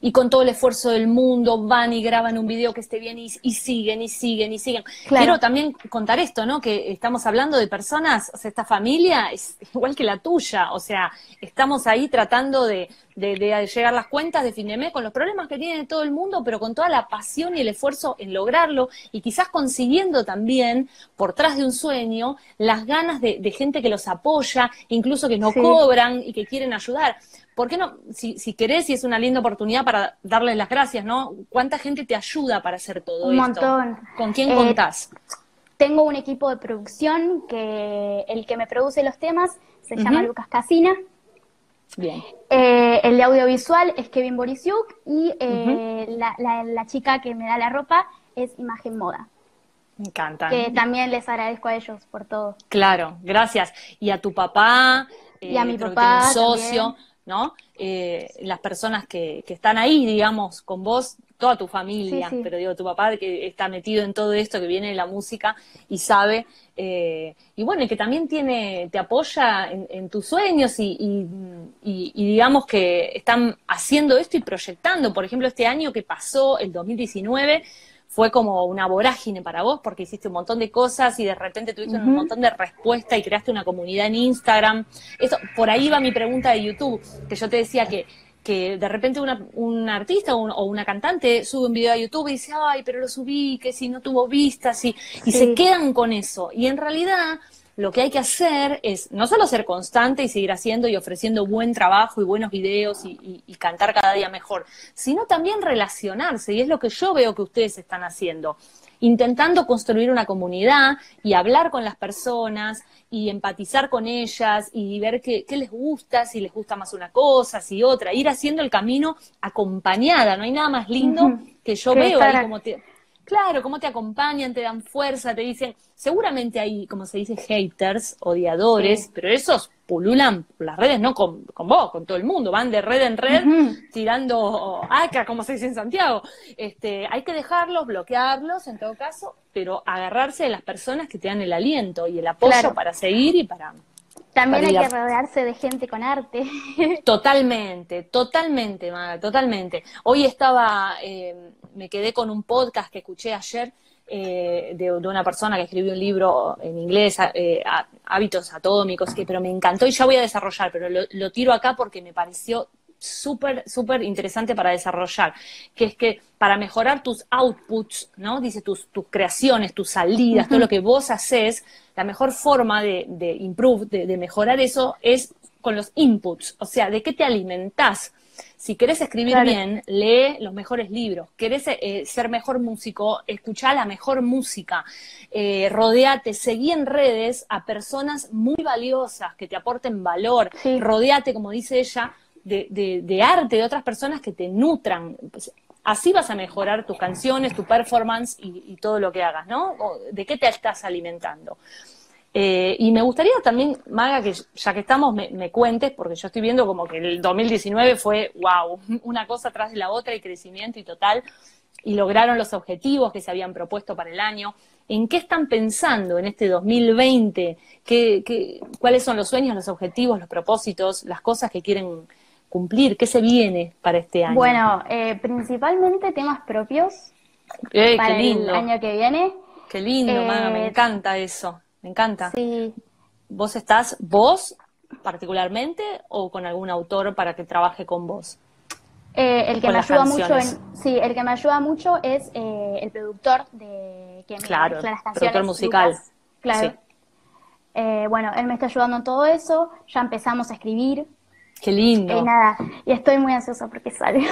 y con todo el esfuerzo del mundo van y graban un video que esté bien y, siguen y siguen y siguen. Claro. Quiero también contar esto, ¿no? Que estamos hablando de personas, o sea, esta familia es igual que la tuya, o sea, estamos ahí tratando de, de, de llegar las cuentas de fin de mes con los problemas que tiene todo el mundo, pero con toda la pasión y el esfuerzo en lograrlo y quizás consiguiendo también por tras de un sueño las ganas de, de gente que los apoya, incluso que no Sí. cobran y que quieren ayudar. ¿Por qué no? Si, si querés y es una linda oportunidad para darles las gracias, ¿no? ¿Cuánta gente te ayuda para hacer todo Un esto? montón. ¿Con quién Eh, contás? Tengo un equipo de producción que el que me produce los temas se llama. Lucas Casina. Bien. Eh, el de audiovisual es Kevin Borisiuk y eh, la, la- la chica que me da la ropa es Imagen Moda, Me encanta. que también les agradezco a ellos por todo. Claro, gracias. Y a tu papá, Y a mi creo que papá socio, también. ¿no? Eh, las personas que, que están ahí, digamos, con vos, toda tu familia, Sí, sí. pero digo, tu papá que está metido en todo esto, que viene de la música y sabe, eh, y bueno, y que también tiene, te apoya en, en tus sueños y, y- y- y digamos que están haciendo esto y proyectando. Por ejemplo, este año que pasó, el 2019, fue como una vorágine para vos porque hiciste un montón de cosas y de repente tuviste un montón de respuestas y creaste una comunidad en Instagram. Eso, por ahí va mi pregunta de YouTube, que yo te decía que, que de repente una, un artista o, un- o una cantante sube un video a YouTube y dice, ay, pero lo subí, que si no tuvo vistas y, y Sí. se quedan con eso. Y en realidad lo que hay que hacer es no solo ser constante y seguir haciendo y ofreciendo buen trabajo y buenos videos y, y- y cantar cada día mejor, sino también relacionarse, y es lo que yo veo que ustedes están haciendo, intentando construir una comunidad y hablar con las personas y empatizar con ellas y ver qué, qué les gusta, si les gusta más una cosa, si otra, ir haciendo el camino acompañada, no hay nada más lindo que yo Que veo ahí como te... Claro, cómo te acompañan, te dan fuerza, te dicen, seguramente hay, como se dice, haters, odiadores, pero esos pululan las redes, no con, vos, con todo el mundo, van de red en red tirando acá, como se dice en Santiago. Este, hay que dejarlos, bloquearlos en todo caso, pero agarrarse de las personas que te dan el aliento y el apoyo para seguir y para también hay que rodearse de gente con arte. Totalmente, totalmente, Maga, totalmente. Hoy estaba, eh, me quedé con un podcast que escuché ayer eh, de, una persona que escribió un libro en inglés, eh, Hábitos Atómicos, que, pero me encantó y ya voy a desarrollar, pero lo tiro acá porque me pareció súper, súper interesante para desarrollar, que es que para mejorar tus outputs, ¿no? Dice tus, tus creaciones, tus salidas, todo lo que vos haces, la mejor forma de, de improve, de, mejorar eso es con los inputs, o sea, de qué te alimentás. Si querés escribir bien, lee los mejores libros. Querés eh, ser mejor músico, escuchá la mejor música. Eh, rodeate, seguí en redes a personas muy valiosas que te aporten valor. Rodeate, como dice ella, de, arte de otras personas que te nutran. Pues, así vas a mejorar tus canciones, tu performance y, todo lo que hagas, ¿no? ¿De qué te estás alimentando? Eh, y me gustaría también, Maga, que ya que estamos, me, cuentes, porque yo estoy viendo como que el 2019 fue, wow, una cosa tras de la otra y crecimiento y total, y lograron los objetivos que se habían propuesto para el año. ¿En qué están pensando en este 2020? ¿Qué, cuáles son los sueños, los objetivos, los propósitos, las cosas que quieren cumplir? ¿Qué se viene para este año? Bueno, eh, principalmente temas propios eh, para el año que viene. Qué lindo, me eh, encanta eso, me encanta. Sí. ¿Vos estás, vos particularmente, o con algún autor para que trabaje con vos? el que me ayuda mucho sí, el que me ayuda mucho es el productor de que me claro, las canciones. Productor musical. claro. bueno, él me está ayudando en todo eso. Ya empezamos a escribir. Qué lindo. Y nada, y estoy muy ansiosa porque sale.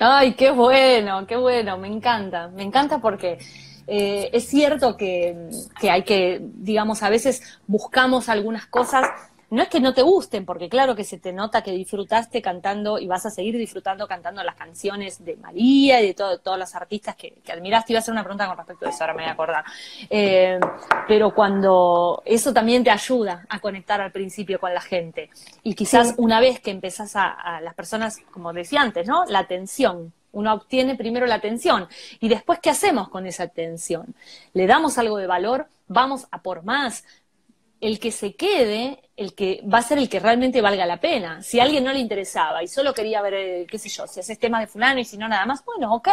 Ay, qué bueno, qué bueno, me encanta, me encanta porque eh, es cierto que, que hay que, digamos, a veces buscamos algunas cosas no es que no te gusten, porque claro que se te nota que disfrutaste cantando y vas a seguir disfrutando cantando las canciones de María y de todos los artistas que, que, admiraste. Iba a hacer una pregunta con respecto a eso, ahora me voy a acordar. Eh, pero cuando eso también te ayuda a conectar al principio con la gente. Y quizás una vez que empezás a, a las personas, como decía antes, ¿no? La atención, uno obtiene primero la atención y después qué hacemos con esa atención. Le damos algo de valor, vamos a por más, el que se quede, el que va a ser el que realmente valga la pena. Si a alguien no le interesaba y solo quería ver, eh, qué sé yo, si haces tema de fulano y si no nada más, bueno, ok,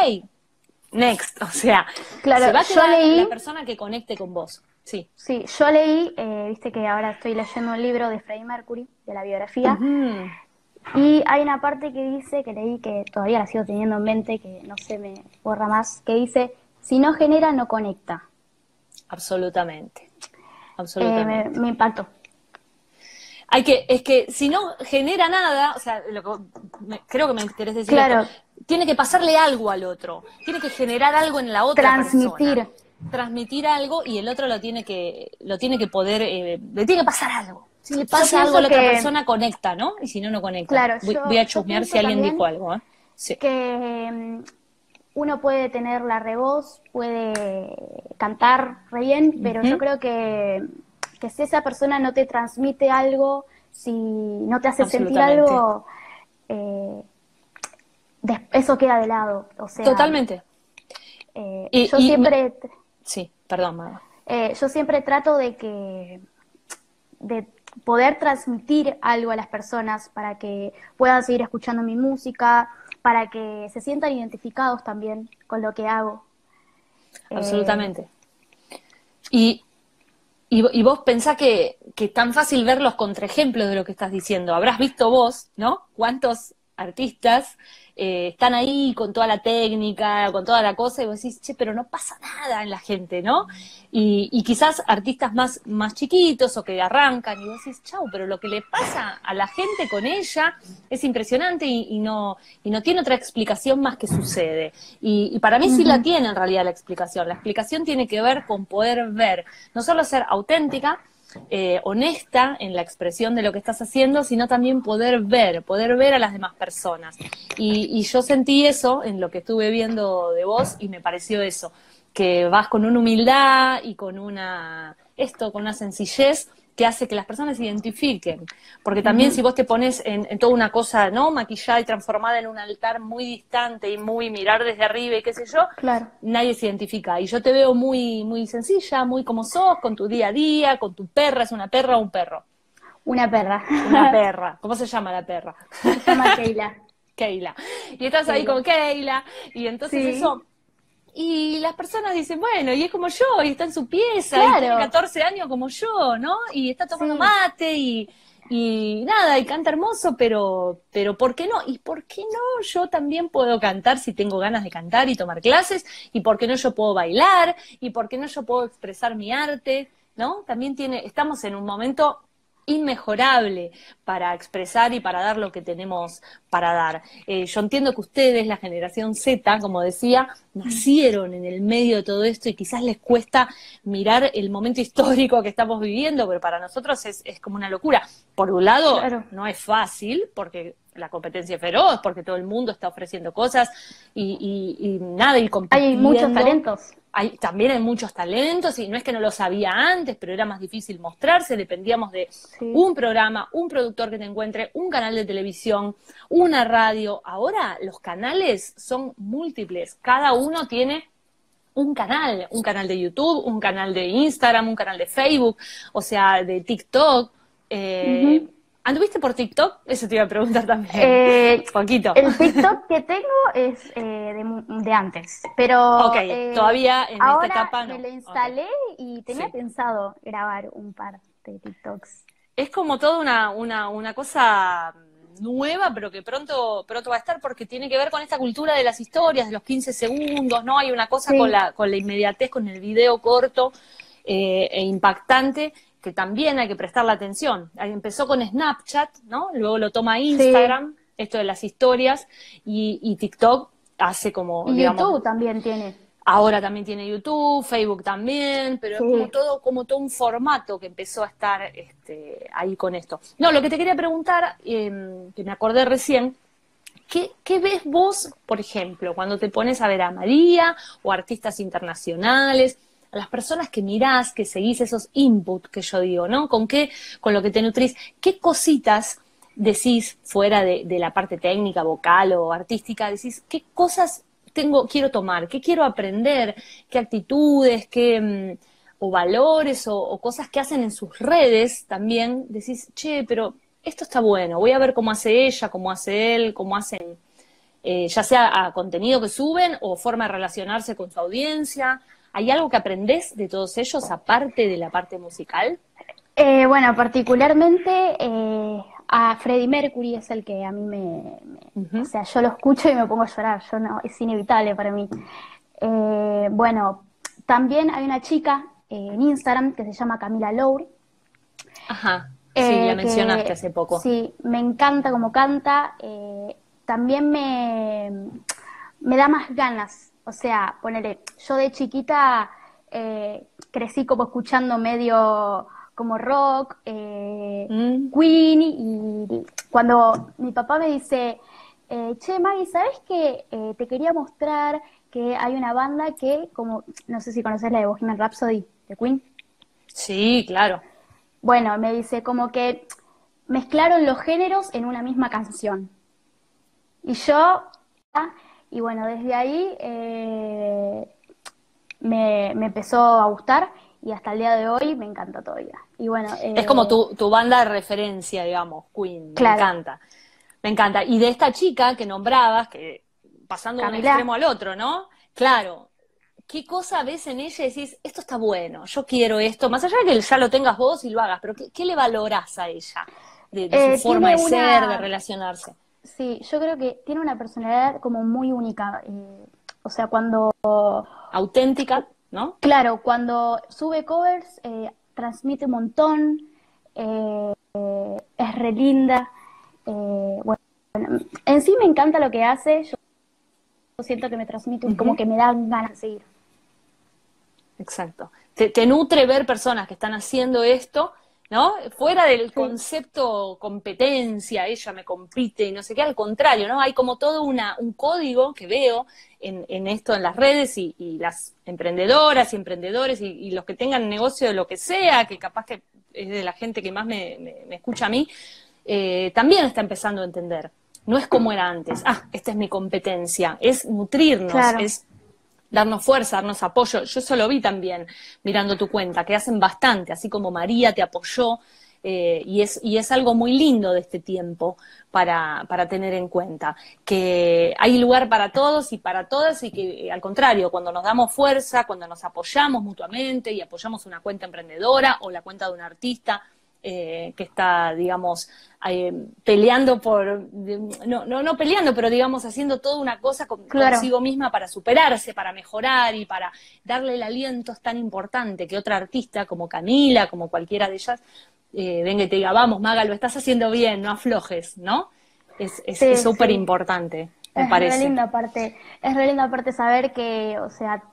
next. O sea, claro, se va a quedar la persona que conecte con vos. Sí. Sí, yo leí, eh, viste que ahora estoy leyendo un libro de Freddie Mercury, de la biografía, y hay una parte que dice, que leí, que todavía la sigo teniendo en mente, que no se me borra más, que dice, si no genera, no conecta. Absolutamente. Absolutamente. Eh, me, impactó. Hay que, es que si no genera nada, o sea, creo que me interesa decir claro. tiene que pasarle algo al otro, tiene que generar algo en la otra Transmitir. Transmitir algo y el otro lo tiene que, lo tiene que poder, eh, le tiene que pasar algo. Si le pasa algo a la otra persona, conecta, ¿no? Y si no, no conecta. Claro, voy, a chusmear si alguien dijo algo. ¿eh? Que mm, uno puede tener la revoz, puede cantar re bien, pero yo creo que, si esa persona no te transmite algo, si no te hace sentir algo, eh, eso queda de lado. O sea, Totalmente. Eh, yo siempre... Sí, perdón, eh, yo siempre trato de que... de poder transmitir algo a las personas para que puedan seguir escuchando mi música, para que se sientan identificados también con lo que hago. Absolutamente. Y, y, vos pensás que, que es tan fácil ver los contraejemplos de lo que estás diciendo. Habrás visto vos, ¿no? ¿Cuántos artistas eh, están ahí con toda la técnica, con toda la cosa, y vos decís, che, pero no pasa nada en la gente, ¿no? Y, quizás artistas más, más chiquitos o que arrancan, y vos decís, chau, pero lo que le pasa a la gente con ella es impresionante y, no, y no tiene otra explicación más que sucede. Y, para mí sí la tiene en realidad la explicación. La explicación tiene que ver con poder ver, no solo ser auténtica, eh, honesta en la expresión de lo que estás haciendo, sino también poder ver, poder ver a las demás personas. Y, yo sentí eso en lo que estuve viendo de vos y me pareció eso, que vas con una humildad y con una, esto, con una sencillez que hace que las personas se identifiquen. Porque también si vos te pones en, toda una cosa, ¿no? Maquillada y transformada en un altar muy distante y muy mirar desde arriba y qué sé yo, claro. nadie se identifica. Y yo te veo muy, muy sencilla, muy como sos, con tu día a día, con tu perra, ¿es una perra o un perro? Una perra. Una perra. ¿Cómo se llama la perra? Se llama Keila. Keila. Y estás ahí con Keila, y entonces eso y las personas dicen, bueno, y es como yo, y está en su pieza, y tiene 14 años como yo, ¿no? Y está tomando mate y, y nada, y canta hermoso, pero, pero ¿por qué no? ¿Y por qué no yo también puedo cantar si tengo ganas de cantar y tomar clases? ¿Y por qué no yo puedo bailar? ¿Y por qué no yo puedo expresar mi arte? ¿No? También tiene, estamos en un momento inmejorable para expresar y para dar lo que tenemos para dar. Eh, yo entiendo que ustedes, la generación Z, como decía, nacieron en el medio de todo esto y quizás les cuesta mirar el momento histórico que estamos viviendo, pero para nosotros es, como una locura. Por un lado, no es fácil, porque la competencia es feroz, porque todo el mundo está ofreciendo cosas y, y, y nada, y Hay muchos talentos hay, también hay muchos talentos y no es que no lo sabía antes, pero era más difícil mostrarse, dependíamos de un programa, un productor que te encuentre, un canal de televisión, una radio. Ahora los canales son múltiples, cada uno tiene un canal, un canal de YouTube, un canal de Instagram, un canal de Facebook, o sea, de TikTok. Eh, ¿Anduviste por TikTok? Eso te iba a preguntar también. Eh, Poquito. El TikTok que tengo es eh, de, antes, pero... Ok, eh, todavía en esta etapa no. me lo instalé y tenía pensado grabar un par de TikToks. Es como toda una, una, una cosa nueva, pero que pronto, pronto va a estar porque tiene que ver con esta cultura de las historias, de los 15 segundos, ¿no? Hay una cosa con, la, con la inmediatez, con el video corto e impactante que también hay que prestarle atención. Empezó con Snapchat, ¿no? Luego lo toma Instagram, esto de las historias, y, TikTok hace como. Y YouTube también tiene. Ahora también tiene YouTube, Facebook también, pero es como todo, como todo un formato que empezó a estar este, ahí con esto. No, lo que te quería preguntar, em, que me acordé recién, ¿qué, ¿qué, ves vos, por ejemplo, cuando te pones a ver a María o artistas internacionales? A las personas que mirás, que seguís esos inputs que yo digo, ¿no? ¿Con qué, con lo que te nutrís? ¿Qué cositas decís fuera de, la parte técnica, vocal o artística? Decís, ¿qué cosas tengo, quiero tomar? ¿Qué quiero aprender? ¿Qué actitudes? ¿Qué, mm, o valores o, cosas que hacen en sus redes también? Decís, che, pero esto está bueno, voy a ver cómo hace ella, cómo hace él, cómo hacen, eh, ya sea a contenido que suben o forma de relacionarse con su audiencia. ¿Hay algo que aprendés de todos ellos aparte de la parte musical? Eh, bueno, particularmente eh, a Freddie Mercury es el que a mí me, O sea, yo lo escucho y me pongo a llorar, yo no, es inevitable para mí. Eh, bueno, también hay una chica en Instagram que se llama Camila Lour. Ajá, sí, la mencionaste hace poco. Sí, me encanta como canta. también me, me da más ganas o sea, ponele, yo de chiquita eh, crecí como escuchando medio como rock, eh, mm. Queen, y cuando mi papá me dice, eh, che, Maggie, ¿sabes que te quería mostrar que hay una banda que, como, no sé si conoces la de Bohemian Rhapsody, de Queen? Sí, claro. Bueno, me dice como que mezclaron los géneros en una misma canción. Y yo, y bueno, desde ahí eh, me, empezó a gustar y hasta el día de hoy me encanta todavía. Y bueno, es como tu, tu, banda de referencia, digamos, Queen, me encanta. Me encanta. Y de esta chica que nombrabas, que pasando de un extremo al otro, ¿no? Claro, ¿qué cosa ves en ella y decís, esto está bueno, yo quiero esto? Más allá de que ya lo tengas vos y lo hagas, pero ¿qué, le valorás a ella? De, su eh, forma de ser, de relacionarse. Sí, yo creo que tiene una personalidad como muy única. Eh, o sea, cuando... Auténtica, ¿no? Claro, cuando sube covers, eh, transmite un montón, eh, es re linda. bueno, en sí me encanta lo que hace, yo siento que me transmite como que me dan ganas de seguir. Exacto. Te, te, nutre ver personas que están haciendo esto ¿no? Fuera del concepto competencia, ella me compite y no sé qué, al contrario, ¿no? Hay como todo una, un código que veo en, en esto en las redes y, las emprendedoras y emprendedores y, los que tengan negocio de lo que sea, que capaz que es de la gente que más me, escucha a mí, eh, también está empezando a entender. No es como era antes, ah, esta es mi competencia, es nutrirnos, es darnos fuerza, darnos apoyo. Yo eso lo vi también mirando tu cuenta, que hacen bastante, así como María te apoyó, eh, y, es, y es algo muy lindo de este tiempo para, para, tener en cuenta, que hay lugar para todos y para todas y que eh, al contrario, cuando nos damos fuerza, cuando nos apoyamos mutuamente y apoyamos una cuenta emprendedora o la cuenta de un artista, eh, que está, digamos, eh, peleando por, no, no, no, peleando, pero digamos haciendo toda una cosa consigo misma para superarse, para mejorar y para darle el aliento es tan importante que otra artista como Camila, como cualquiera de ellas, eh, venga y te diga, vamos, Maga, lo estás haciendo bien, no aflojes, ¿no? Es súper es, importante, me es parece. Re linda parte, es re linda parte saber que, o sea,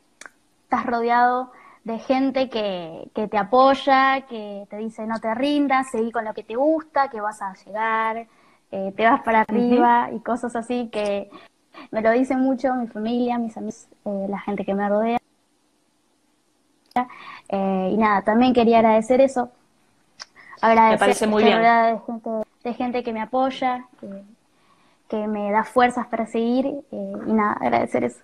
estás rodeado de gente que, que, te apoya, que te dice no te rindas, seguí con lo que te gusta, que vas a llegar, eh, te vas para arriba y cosas así que me lo dice mucho mi familia, mis amigos, eh, la gente que me rodea. Eh, y nada, también quería agradecer eso. Agradecer me parece muy bien. De gente, de gente que me apoya, que, que me da fuerzas para seguir y nada, agradecer eso.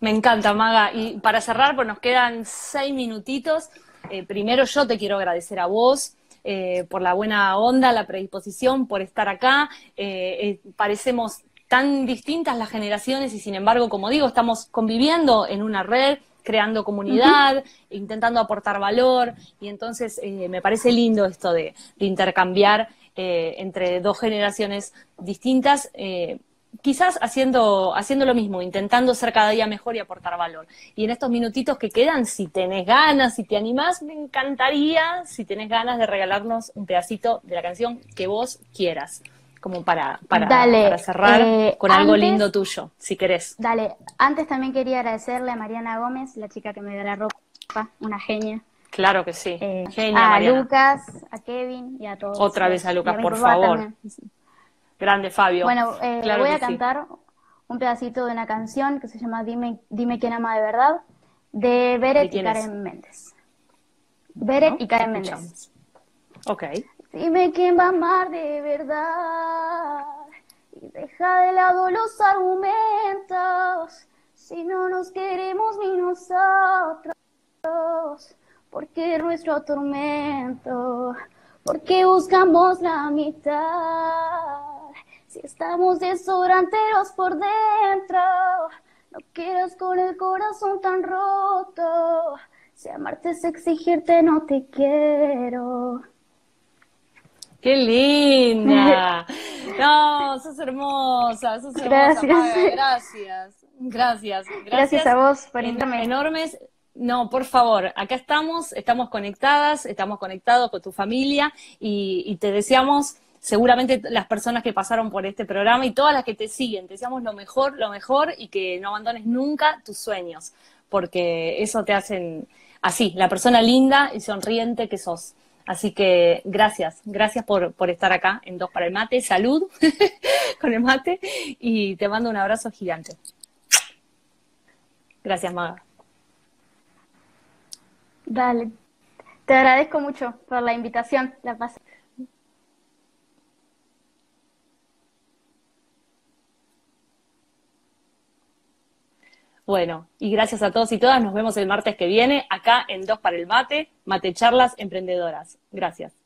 Me encanta, Maga. Y para cerrar, pues nos quedan seis minutitos. Eh, primero yo te quiero agradecer a vos. Eh, por la buena onda, la predisposición, por estar acá. Eh, parecemos tan distintas las generaciones y sin embargo, como digo, estamos conviviendo en una red, creando comunidad, intentando aportar valor y entonces me parece lindo esto de, de intercambiar entre dos generaciones distintas quizás haciendo, haciendo lo mismo, intentando ser cada día mejor y aportar valor. Y en estos minutitos que quedan, si tenés ganas, si te animás, me encantaría, si tenés ganas de regalarnos un pedacito de la canción que vos quieras, como para, para, para cerrar eh, con algo lindo tuyo, si querés. Dale, antes también quería agradecerle a Mariana Gómez, la chica que me dio la ropa, una genia. Claro que sí. Eh, a Lucas, a Kevin y a todos. Otra vez a Lucas, por favor. Grande, Fabio. Bueno, eh, voy a cantar un pedacito de una canción que se llama Dime, Dime quién ama de verdad, de Beret y Karen Méndez. Beret y Karen Méndez. Ok. Dime quién va a amar de verdad y deja de lado los argumentos si no nos queremos ni nosotros. Porque nuestro tormento, porque buscamos la mitad. Si estamos desodoranteros por dentro, no quieras con el corazón tan roto. Si amarte es exigirte, no te quiero. ¡Qué linda! No, sos hermosa, sos hermosa. Gracias. Gracias. Gracias. Gracias a vos por invitarme. Enormes. No, por favor, acá estamos, estamos conectadas, estamos conectados con tu familia y, y te deseamos seguramente las personas que pasaron por este programa y todas las que te siguen. Te deseamos lo mejor, lo mejor y que no abandones nunca tus sueños, porque eso te hacen así, la persona linda y sonriente que sos. Así que gracias, gracias por, por estar acá en Dos para el Mate. Salud con el mate y te mando un abrazo gigante. Gracias, Maga. Dale. Te agradezco mucho por la invitación. La pasé. Bueno, y gracias a todos y todas. Nos vemos el martes que viene acá en Dos para el Mate, Mate Charlas Emprendedoras. Gracias.